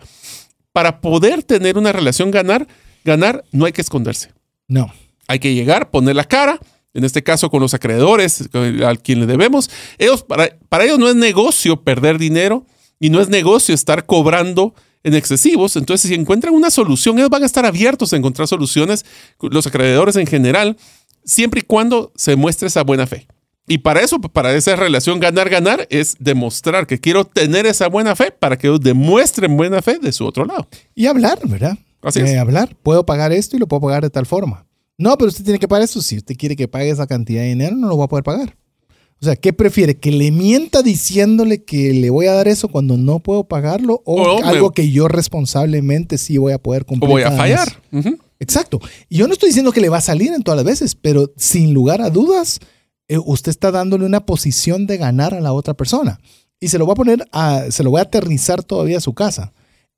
para poder tener una relación ganar, ganar no hay que esconderse. No. Hay que llegar, poner la cara, en este caso con los acreedores a quien le debemos, ellos, para, para ellos no es negocio perder dinero y no es negocio estar cobrando en excesivos. Entonces, si encuentran una solución, ellos van a estar abiertos a encontrar soluciones, los acreedores en general, siempre y cuando se muestre esa buena fe. Y para eso, para esa relación ganar-ganar, es demostrar que quiero tener esa buena fe para que ellos demuestren buena fe de su otro lado. Y hablar, ¿verdad? Así es. hablar. Puedo pagar esto y lo puedo pagar de tal forma. No, pero usted tiene que pagar eso. Si usted quiere que pague esa cantidad de dinero, no lo va a poder pagar. O sea, ¿qué prefiere? ¿Que le mienta diciéndole que le voy a dar eso cuando no puedo pagarlo? ¿O, algo que yo responsablemente sí voy a poder cumplir? O voy a fallar. Exacto. Y yo no estoy diciendo que le va a salir en todas las veces, pero sin lugar a dudas, eh, usted está dándole una posición de ganar a la otra persona. Y se lo voy a poner a, se lo voy a aterrizar todavía a su casa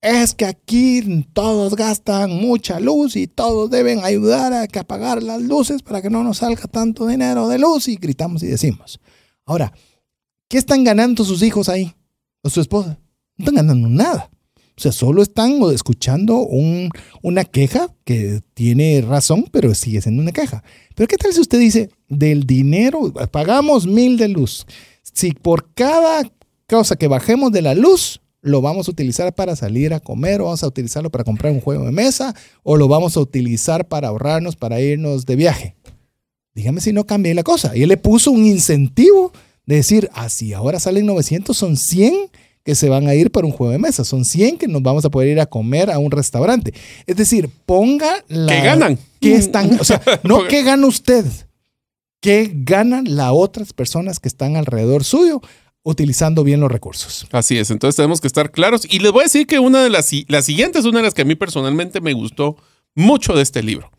es que aquí todos gastan mucha luz y todos deben ayudar a que apagar las luces para que no nos salga tanto dinero de luz y gritamos y decimos. Ahora, ¿qué están ganando sus hijos ahí? ¿O su esposa? No están ganando nada. O sea, solo están escuchando un, una queja que tiene razón, pero sigue siendo una queja. Pero ¿qué tal si usted dice, del dinero, pagamos mil de luz? Si por cada cosa que bajemos de la luz, lo vamos a utilizar para salir a comer, o vamos a utilizarlo para comprar un juego de mesa, o lo vamos a utilizar para ahorrarnos, para irnos de viaje. Dígame si no cambia la cosa. Y él le puso un incentivo de decir, así ah, ahora salen 900, son 100 que se van a ir para un juego de mesa, son 100 que nos vamos a poder ir a comer a un restaurante. Es decir, ponga la... ¿Qué ganan? ¿Qué están? O sea, no qué gana usted, qué ganan las otras personas que están alrededor suyo utilizando bien los recursos. Así es, entonces tenemos que estar claros. Y les voy a decir que una de las, la siguiente es una de las que a mí personalmente me gustó mucho de este libro.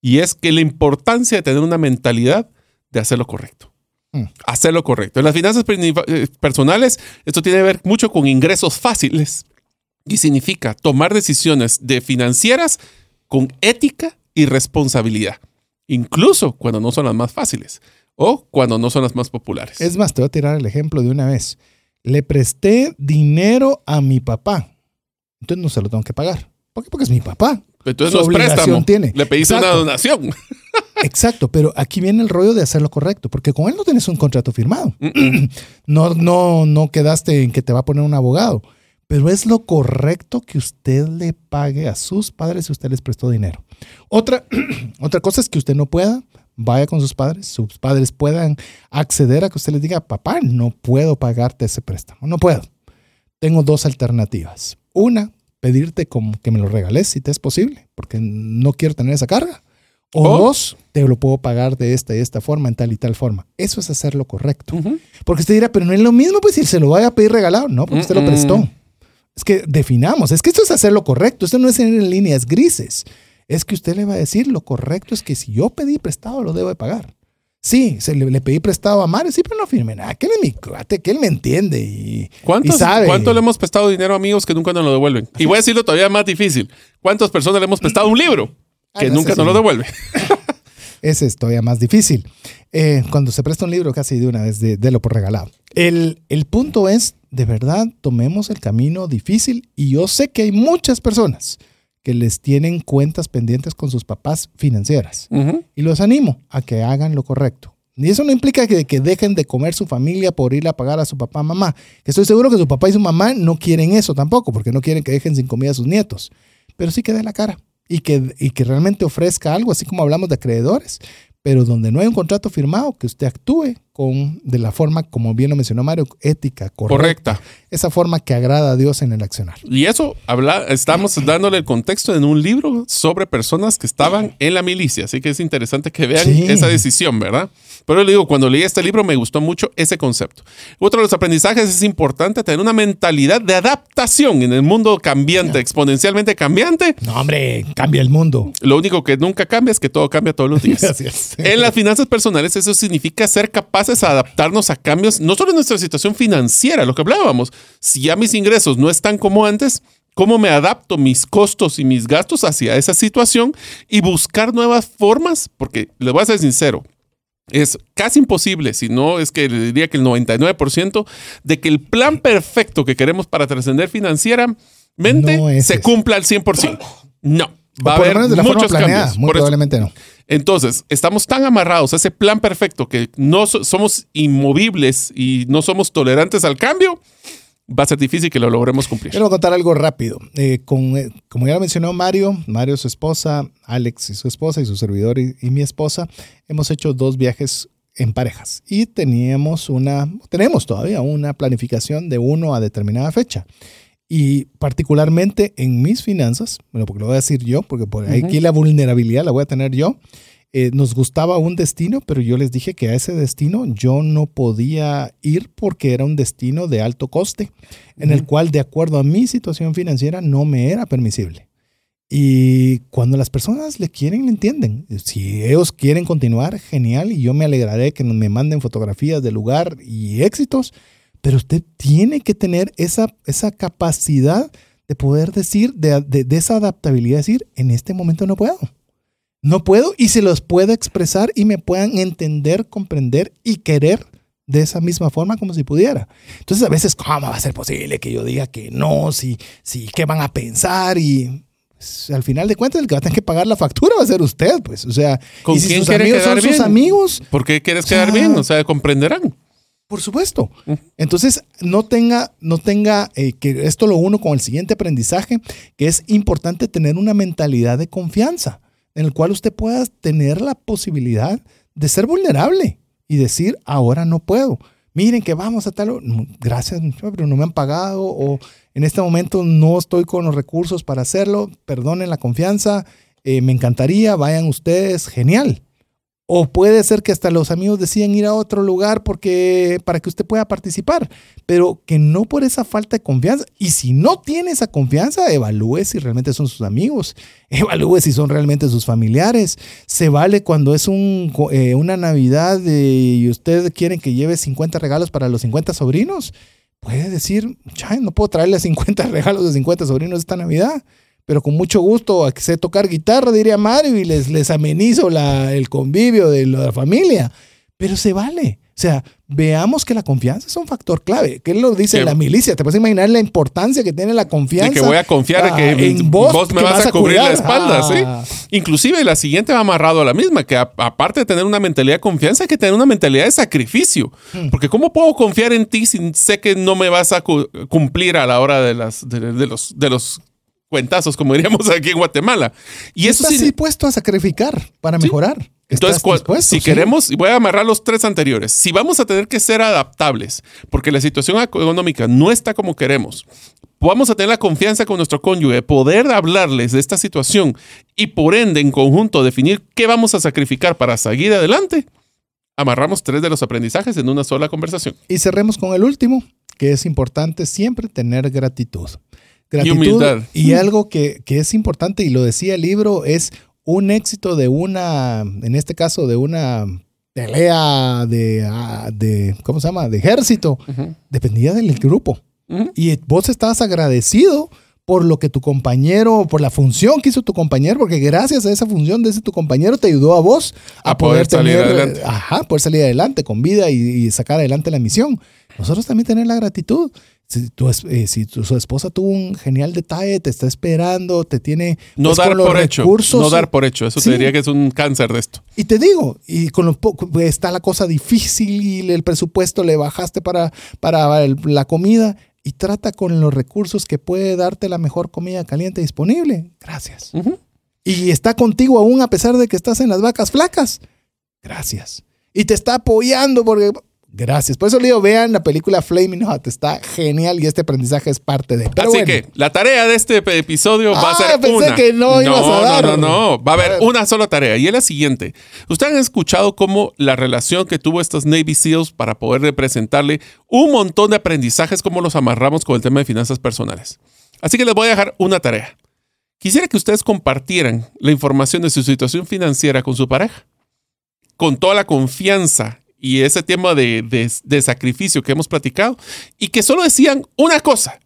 Y es que la importancia de tener una mentalidad de hacer lo correcto. Mm. Hacer lo correcto. En las finanzas eh, personales, esto tiene que ver mucho con ingresos fáciles. Y significa tomar decisiones de financieras con ética y responsabilidad. Incluso cuando no son las más fáciles o cuando no son las más populares. Es más, te voy a tirar el ejemplo de una vez. Le presté dinero a mi papá. Entonces no se lo tengo que pagar. ¿Por qué? Porque es mi papá. Entonces no es préstamo. Tiene. Le pediste una donación. Exacto, pero aquí viene el rollo de hacer lo correcto, porque con él no tienes un contrato firmado. no, no, no quedaste en que te va a poner un abogado. pero es lo correcto que usted le pague a sus padres si usted les prestó dinero. Otra, otra cosa es que usted no pueda, vaya con sus padres, sus padres puedan acceder a que usted les diga, papá, no puedo pagarte ese préstamo, no puedo. Tengo dos alternativas. Una, pedirte como que me lo regales si te es posible, porque no quiero tener esa carga. O dos, te lo puedo pagar de esta y esta forma, en tal y tal forma. Eso es hacer lo correcto. Porque usted dirá, pero no es lo mismo, pues si se lo vaya a pedir regalado. No, porque usted lo prestó. Es que definamos, es que esto es hacer lo correcto. Esto no es en líneas grises. Es que usted le va a decir, lo correcto es que si yo pedí prestado, lo debo de pagar. Sí, se le, le pedí prestado a Mario, sí, pero no firme nada. Que él es mi cuate, que él me entiende y, y ¿Cuántos, sabe. ¿Cuánto le hemos prestado dinero a amigos que nunca nos lo devuelven? Y voy a decirlo todavía más difícil. ¿Cuántas personas le hemos prestado un libro que Ah, nunca nos lo devuelve? Ese es todavía más difícil. Eh, cuando se presta un libro, casi de una vez, de, lo por regalado. El, el punto es, de verdad, tomemos el camino difícil y yo sé que hay muchas personas que les tienen cuentas pendientes con sus papás financieras y los animo a que hagan lo correcto. Y eso no implica que, que dejen de comer su familia por ir a pagar a su papá mamá. Que estoy seguro que su papá y su mamá no quieren eso tampoco, porque no quieren que dejen sin comida a sus nietos. Pero sí que dé la cara y que, y que realmente ofrezca algo, así como hablamos de acreedores, pero donde no hay un contrato firmado, que usted actúe con, de la forma, como bien lo mencionó Mario, ética, correcta. Correcta. Esa forma que agrada a Dios en el accionar. Y eso habla, estamos dándole el contexto en un libro sobre personas que estaban en la milicia. Así que es interesante que vean Sí. esa decisión, ¿verdad? Pero le digo, cuando leí este libro me gustó mucho ese concepto. Otro de los aprendizajes es importante tener una mentalidad de adaptación en el mundo cambiante, exponencialmente cambiante. No, hombre, cambia el mundo. Lo único que nunca cambia es que todo cambia todos los días. Así es. En las finanzas personales eso significa ser capaces de adaptarnos a cambios, no solo en nuestra situación financiera, lo que hablábamos, si ya mis ingresos no están como antes, ¿cómo me adapto mis costos y mis gastos hacia esa situación y buscar nuevas formas? Porque les voy a ser sincero, es casi imposible, si no es que le diría que el 99%, de que el plan perfecto que queremos para trascender financieramente No se cumpla al 100%. No. Va a haber muchos planeada. cambios. Muy Por eso- probablemente no. Entonces, estamos tan amarrados a ese plan perfecto que no so- somos inmovibles y no somos tolerantes al cambio, va a ser difícil que lo logremos cumplir. a contar algo rápido. Eh, con, eh, como ya lo mencionó Mario, Mario su esposa, Alex y su esposa y su servidor y, y mi esposa, hemos hecho dos viajes en parejas y teníamos una, tenemos todavía una planificación de uno a determinada fecha. Y particularmente en mis finanzas, bueno, porque lo voy a decir yo, porque por aquí la vulnerabilidad la voy a tener yo. eh, nos gustaba un destino, pero yo les dije que a ese destino yo no podía ir porque era un destino de alto coste, en el cual de acuerdo a mi situación financiera no me era permisible. Y cuando las personas le quieren, le entienden. Si ellos quieren continuar, genial, y yo me alegraré que me manden fotografías del lugar y éxitos, pero usted tiene que tener esa, esa capacidad de poder decir, de, de, de esa adaptabilidad, decir, en este momento no puedo. No puedo y se los puedo expresar y me puedan entender, comprender y querer de esa misma forma como si pudiera. Entonces a veces, ¿cómo va a ser posible que yo diga que no? Si, si ¿qué van a pensar? Y pues, al final de cuentas el que va a tener que pagar la factura va a ser usted, pues. O sea, ¿Con y si quién sus quiere amigos son quedar sus bien? amigos, ¿Por qué quieres O sea, quedar bien? O sea, comprenderán. Por supuesto. Entonces, no tenga, no tenga, eh, que esto lo uno con el siguiente aprendizaje, que es importante tener una mentalidad de confianza, en el cual usted pueda tener la posibilidad de ser vulnerable y decir, ahora no puedo. Miren que vamos a tal, no, gracias, pero no me han pagado o en este momento no estoy con los recursos para hacerlo, perdonen la confianza, eh, me encantaría, vayan ustedes, genial. O puede ser que hasta los amigos decían ir a otro lugar porque para que usted pueda participar, pero que no por esa falta de confianza. Y si no tiene esa confianza, evalúe si realmente son sus amigos, evalúe si son realmente sus familiares. Se vale cuando es eh, una Navidad y usted quiere que lleve 50 regalos para los 50 sobrinos. Puede decir, "Chay, no puedo traerle 50 regalos de 50 sobrinos esta Navidad pero con mucho gusto sé tocar guitarra, diría Mario, y les, les amenizo la, el convivio de la familia. Pero se vale, O sea, veamos que la confianza es un factor clave. ¿Qué lo dice Que- la milicia? ¿Te puedes imaginar la importancia que tiene la confianza? De que voy a confiar ah, en que en vos, vos, me que vas, a cubrir la espalda, Ah. ¿sí? Inclusive la siguiente va amarrado a la misma, que a- aparte de tener una mentalidad de confianza, hay que tener una mentalidad de sacrificio. Hmm. Porque ¿cómo puedo confiar en ti si sé que no me vas a cu- cumplir a la hora de, las, de, de los, de los cuentazos, como diríamos aquí en Guatemala? Y eso estás sí... dispuesto a sacrificar para mejorar. Entonces, si Sí. queremos, y voy a amarrar los tres anteriores, si vamos a tener que ser adaptables, porque la situación económica no está como queremos, vamos a tener la confianza con nuestro cónyuge, poder hablarles de esta situación y por ende en conjunto definir qué vamos a sacrificar para seguir adelante, amarramos tres de los aprendizajes en una sola conversación. Y cerremos con el último, que es importante siempre tener gratitud. Gratitud humildad. Y algo que, que es importante, y lo decía el libro, es un éxito de una, en este caso, de una pelea de, ah, de ¿cómo se llama? De ejército, dependía del grupo. Y vos estás agradecido por lo que tu compañero, por la función que hizo tu compañero, porque gracias a esa función de ese tu compañero te ayudó a vos a, A poder salir tener, adelante. ajá, poder salir adelante con vida y, y sacar adelante la misión. Nosotros también tener la gratitud. Si tu, eh, si tu su esposa tuvo un genial detalle, te está esperando, te tiene No pues, dar con los por hecho. recursos, No dar por hecho. Eso Sí. te diría que es un cáncer de esto. y te digo, y con lo poco, pues, está la cosa difícil y el presupuesto le bajaste para, para el- la comida y trata con los recursos que puede darte la mejor comida caliente disponible. Gracias. Y está contigo aún a pesar de que estás en las vacas flacas. Gracias. Y te está apoyando porque... Gracias. Por eso le digo, vean la película Flaming Hot. Está genial y este aprendizaje es parte de... Pero Así bueno, que la tarea de este episodio va a Ah, ser pensé una. que no ibas a dar. No, no, no. Va a haber ver. una sola tarea y es la siguiente. Ustedes han escuchado cómo la relación que tuvo estos Navy SEALs para poder representarle un montón de aprendizajes, cómo los amarramos con el tema de finanzas personales. Así que les voy a dejar una tarea. Quisiera que ustedes compartieran la información de su situación financiera con su pareja, con toda la confianza y ese tema de, de- de sacrificio que hemos platicado, y que solo decían una cosa,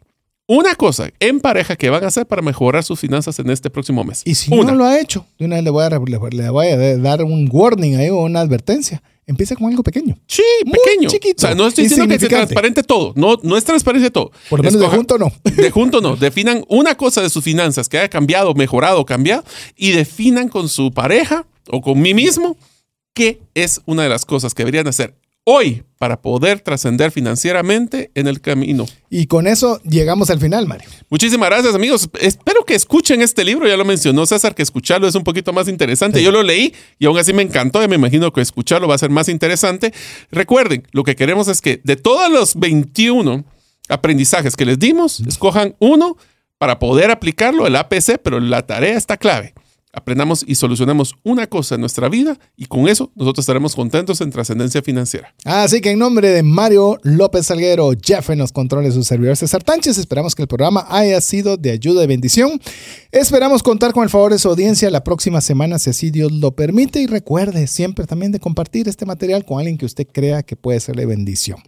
una cosa en pareja que van a hacer para mejorar sus finanzas en este próximo mes. Y si una. no lo ha hecho, de una vez le voy a, le- voy a dar un warning ahí o una advertencia. Empieza con algo pequeño. Sí, Muy pequeño. chiquito, O sea, no estoy diciendo que sea transparente todo. No, no es transparente todo. Por lo menos de Escoja- junto no. De junto no. Definan una cosa de sus finanzas que haya cambiado, mejorado, cambiado y definan con su pareja o con mí mismo qué es una de las cosas que deberían hacer hoy para poder trascender financieramente en el camino. Y con eso llegamos al final, Mario. Muchísimas gracias, amigos. Espero que escuchen este libro. Ya lo mencionó César, que escucharlo es un poquito más interesante. Sí. Yo lo leí y aún así me encantó. Y me imagino que escucharlo va a ser más interesante. Recuerden, lo que queremos es que de todos los 21 aprendizajes que les dimos, escojan uno para poder aplicarlo, el APC, pero la tarea está clave. Aprendamos y solucionemos una cosa en nuestra vida y con eso nosotros estaremos contentos en trascendencia financiera. Así que en nombre de Mario López Salguero, Jeff en los controles, su servidor César Tánchez, esperamos que el programa haya sido de ayuda y bendición. Esperamos contar con el favor de su audiencia la próxima semana, si así Dios lo permite. Y recuerde siempre también de compartir este material con alguien que usted crea que puede serle bendición.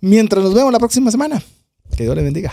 Mientras nos vemos la próxima semana, que Dios le bendiga.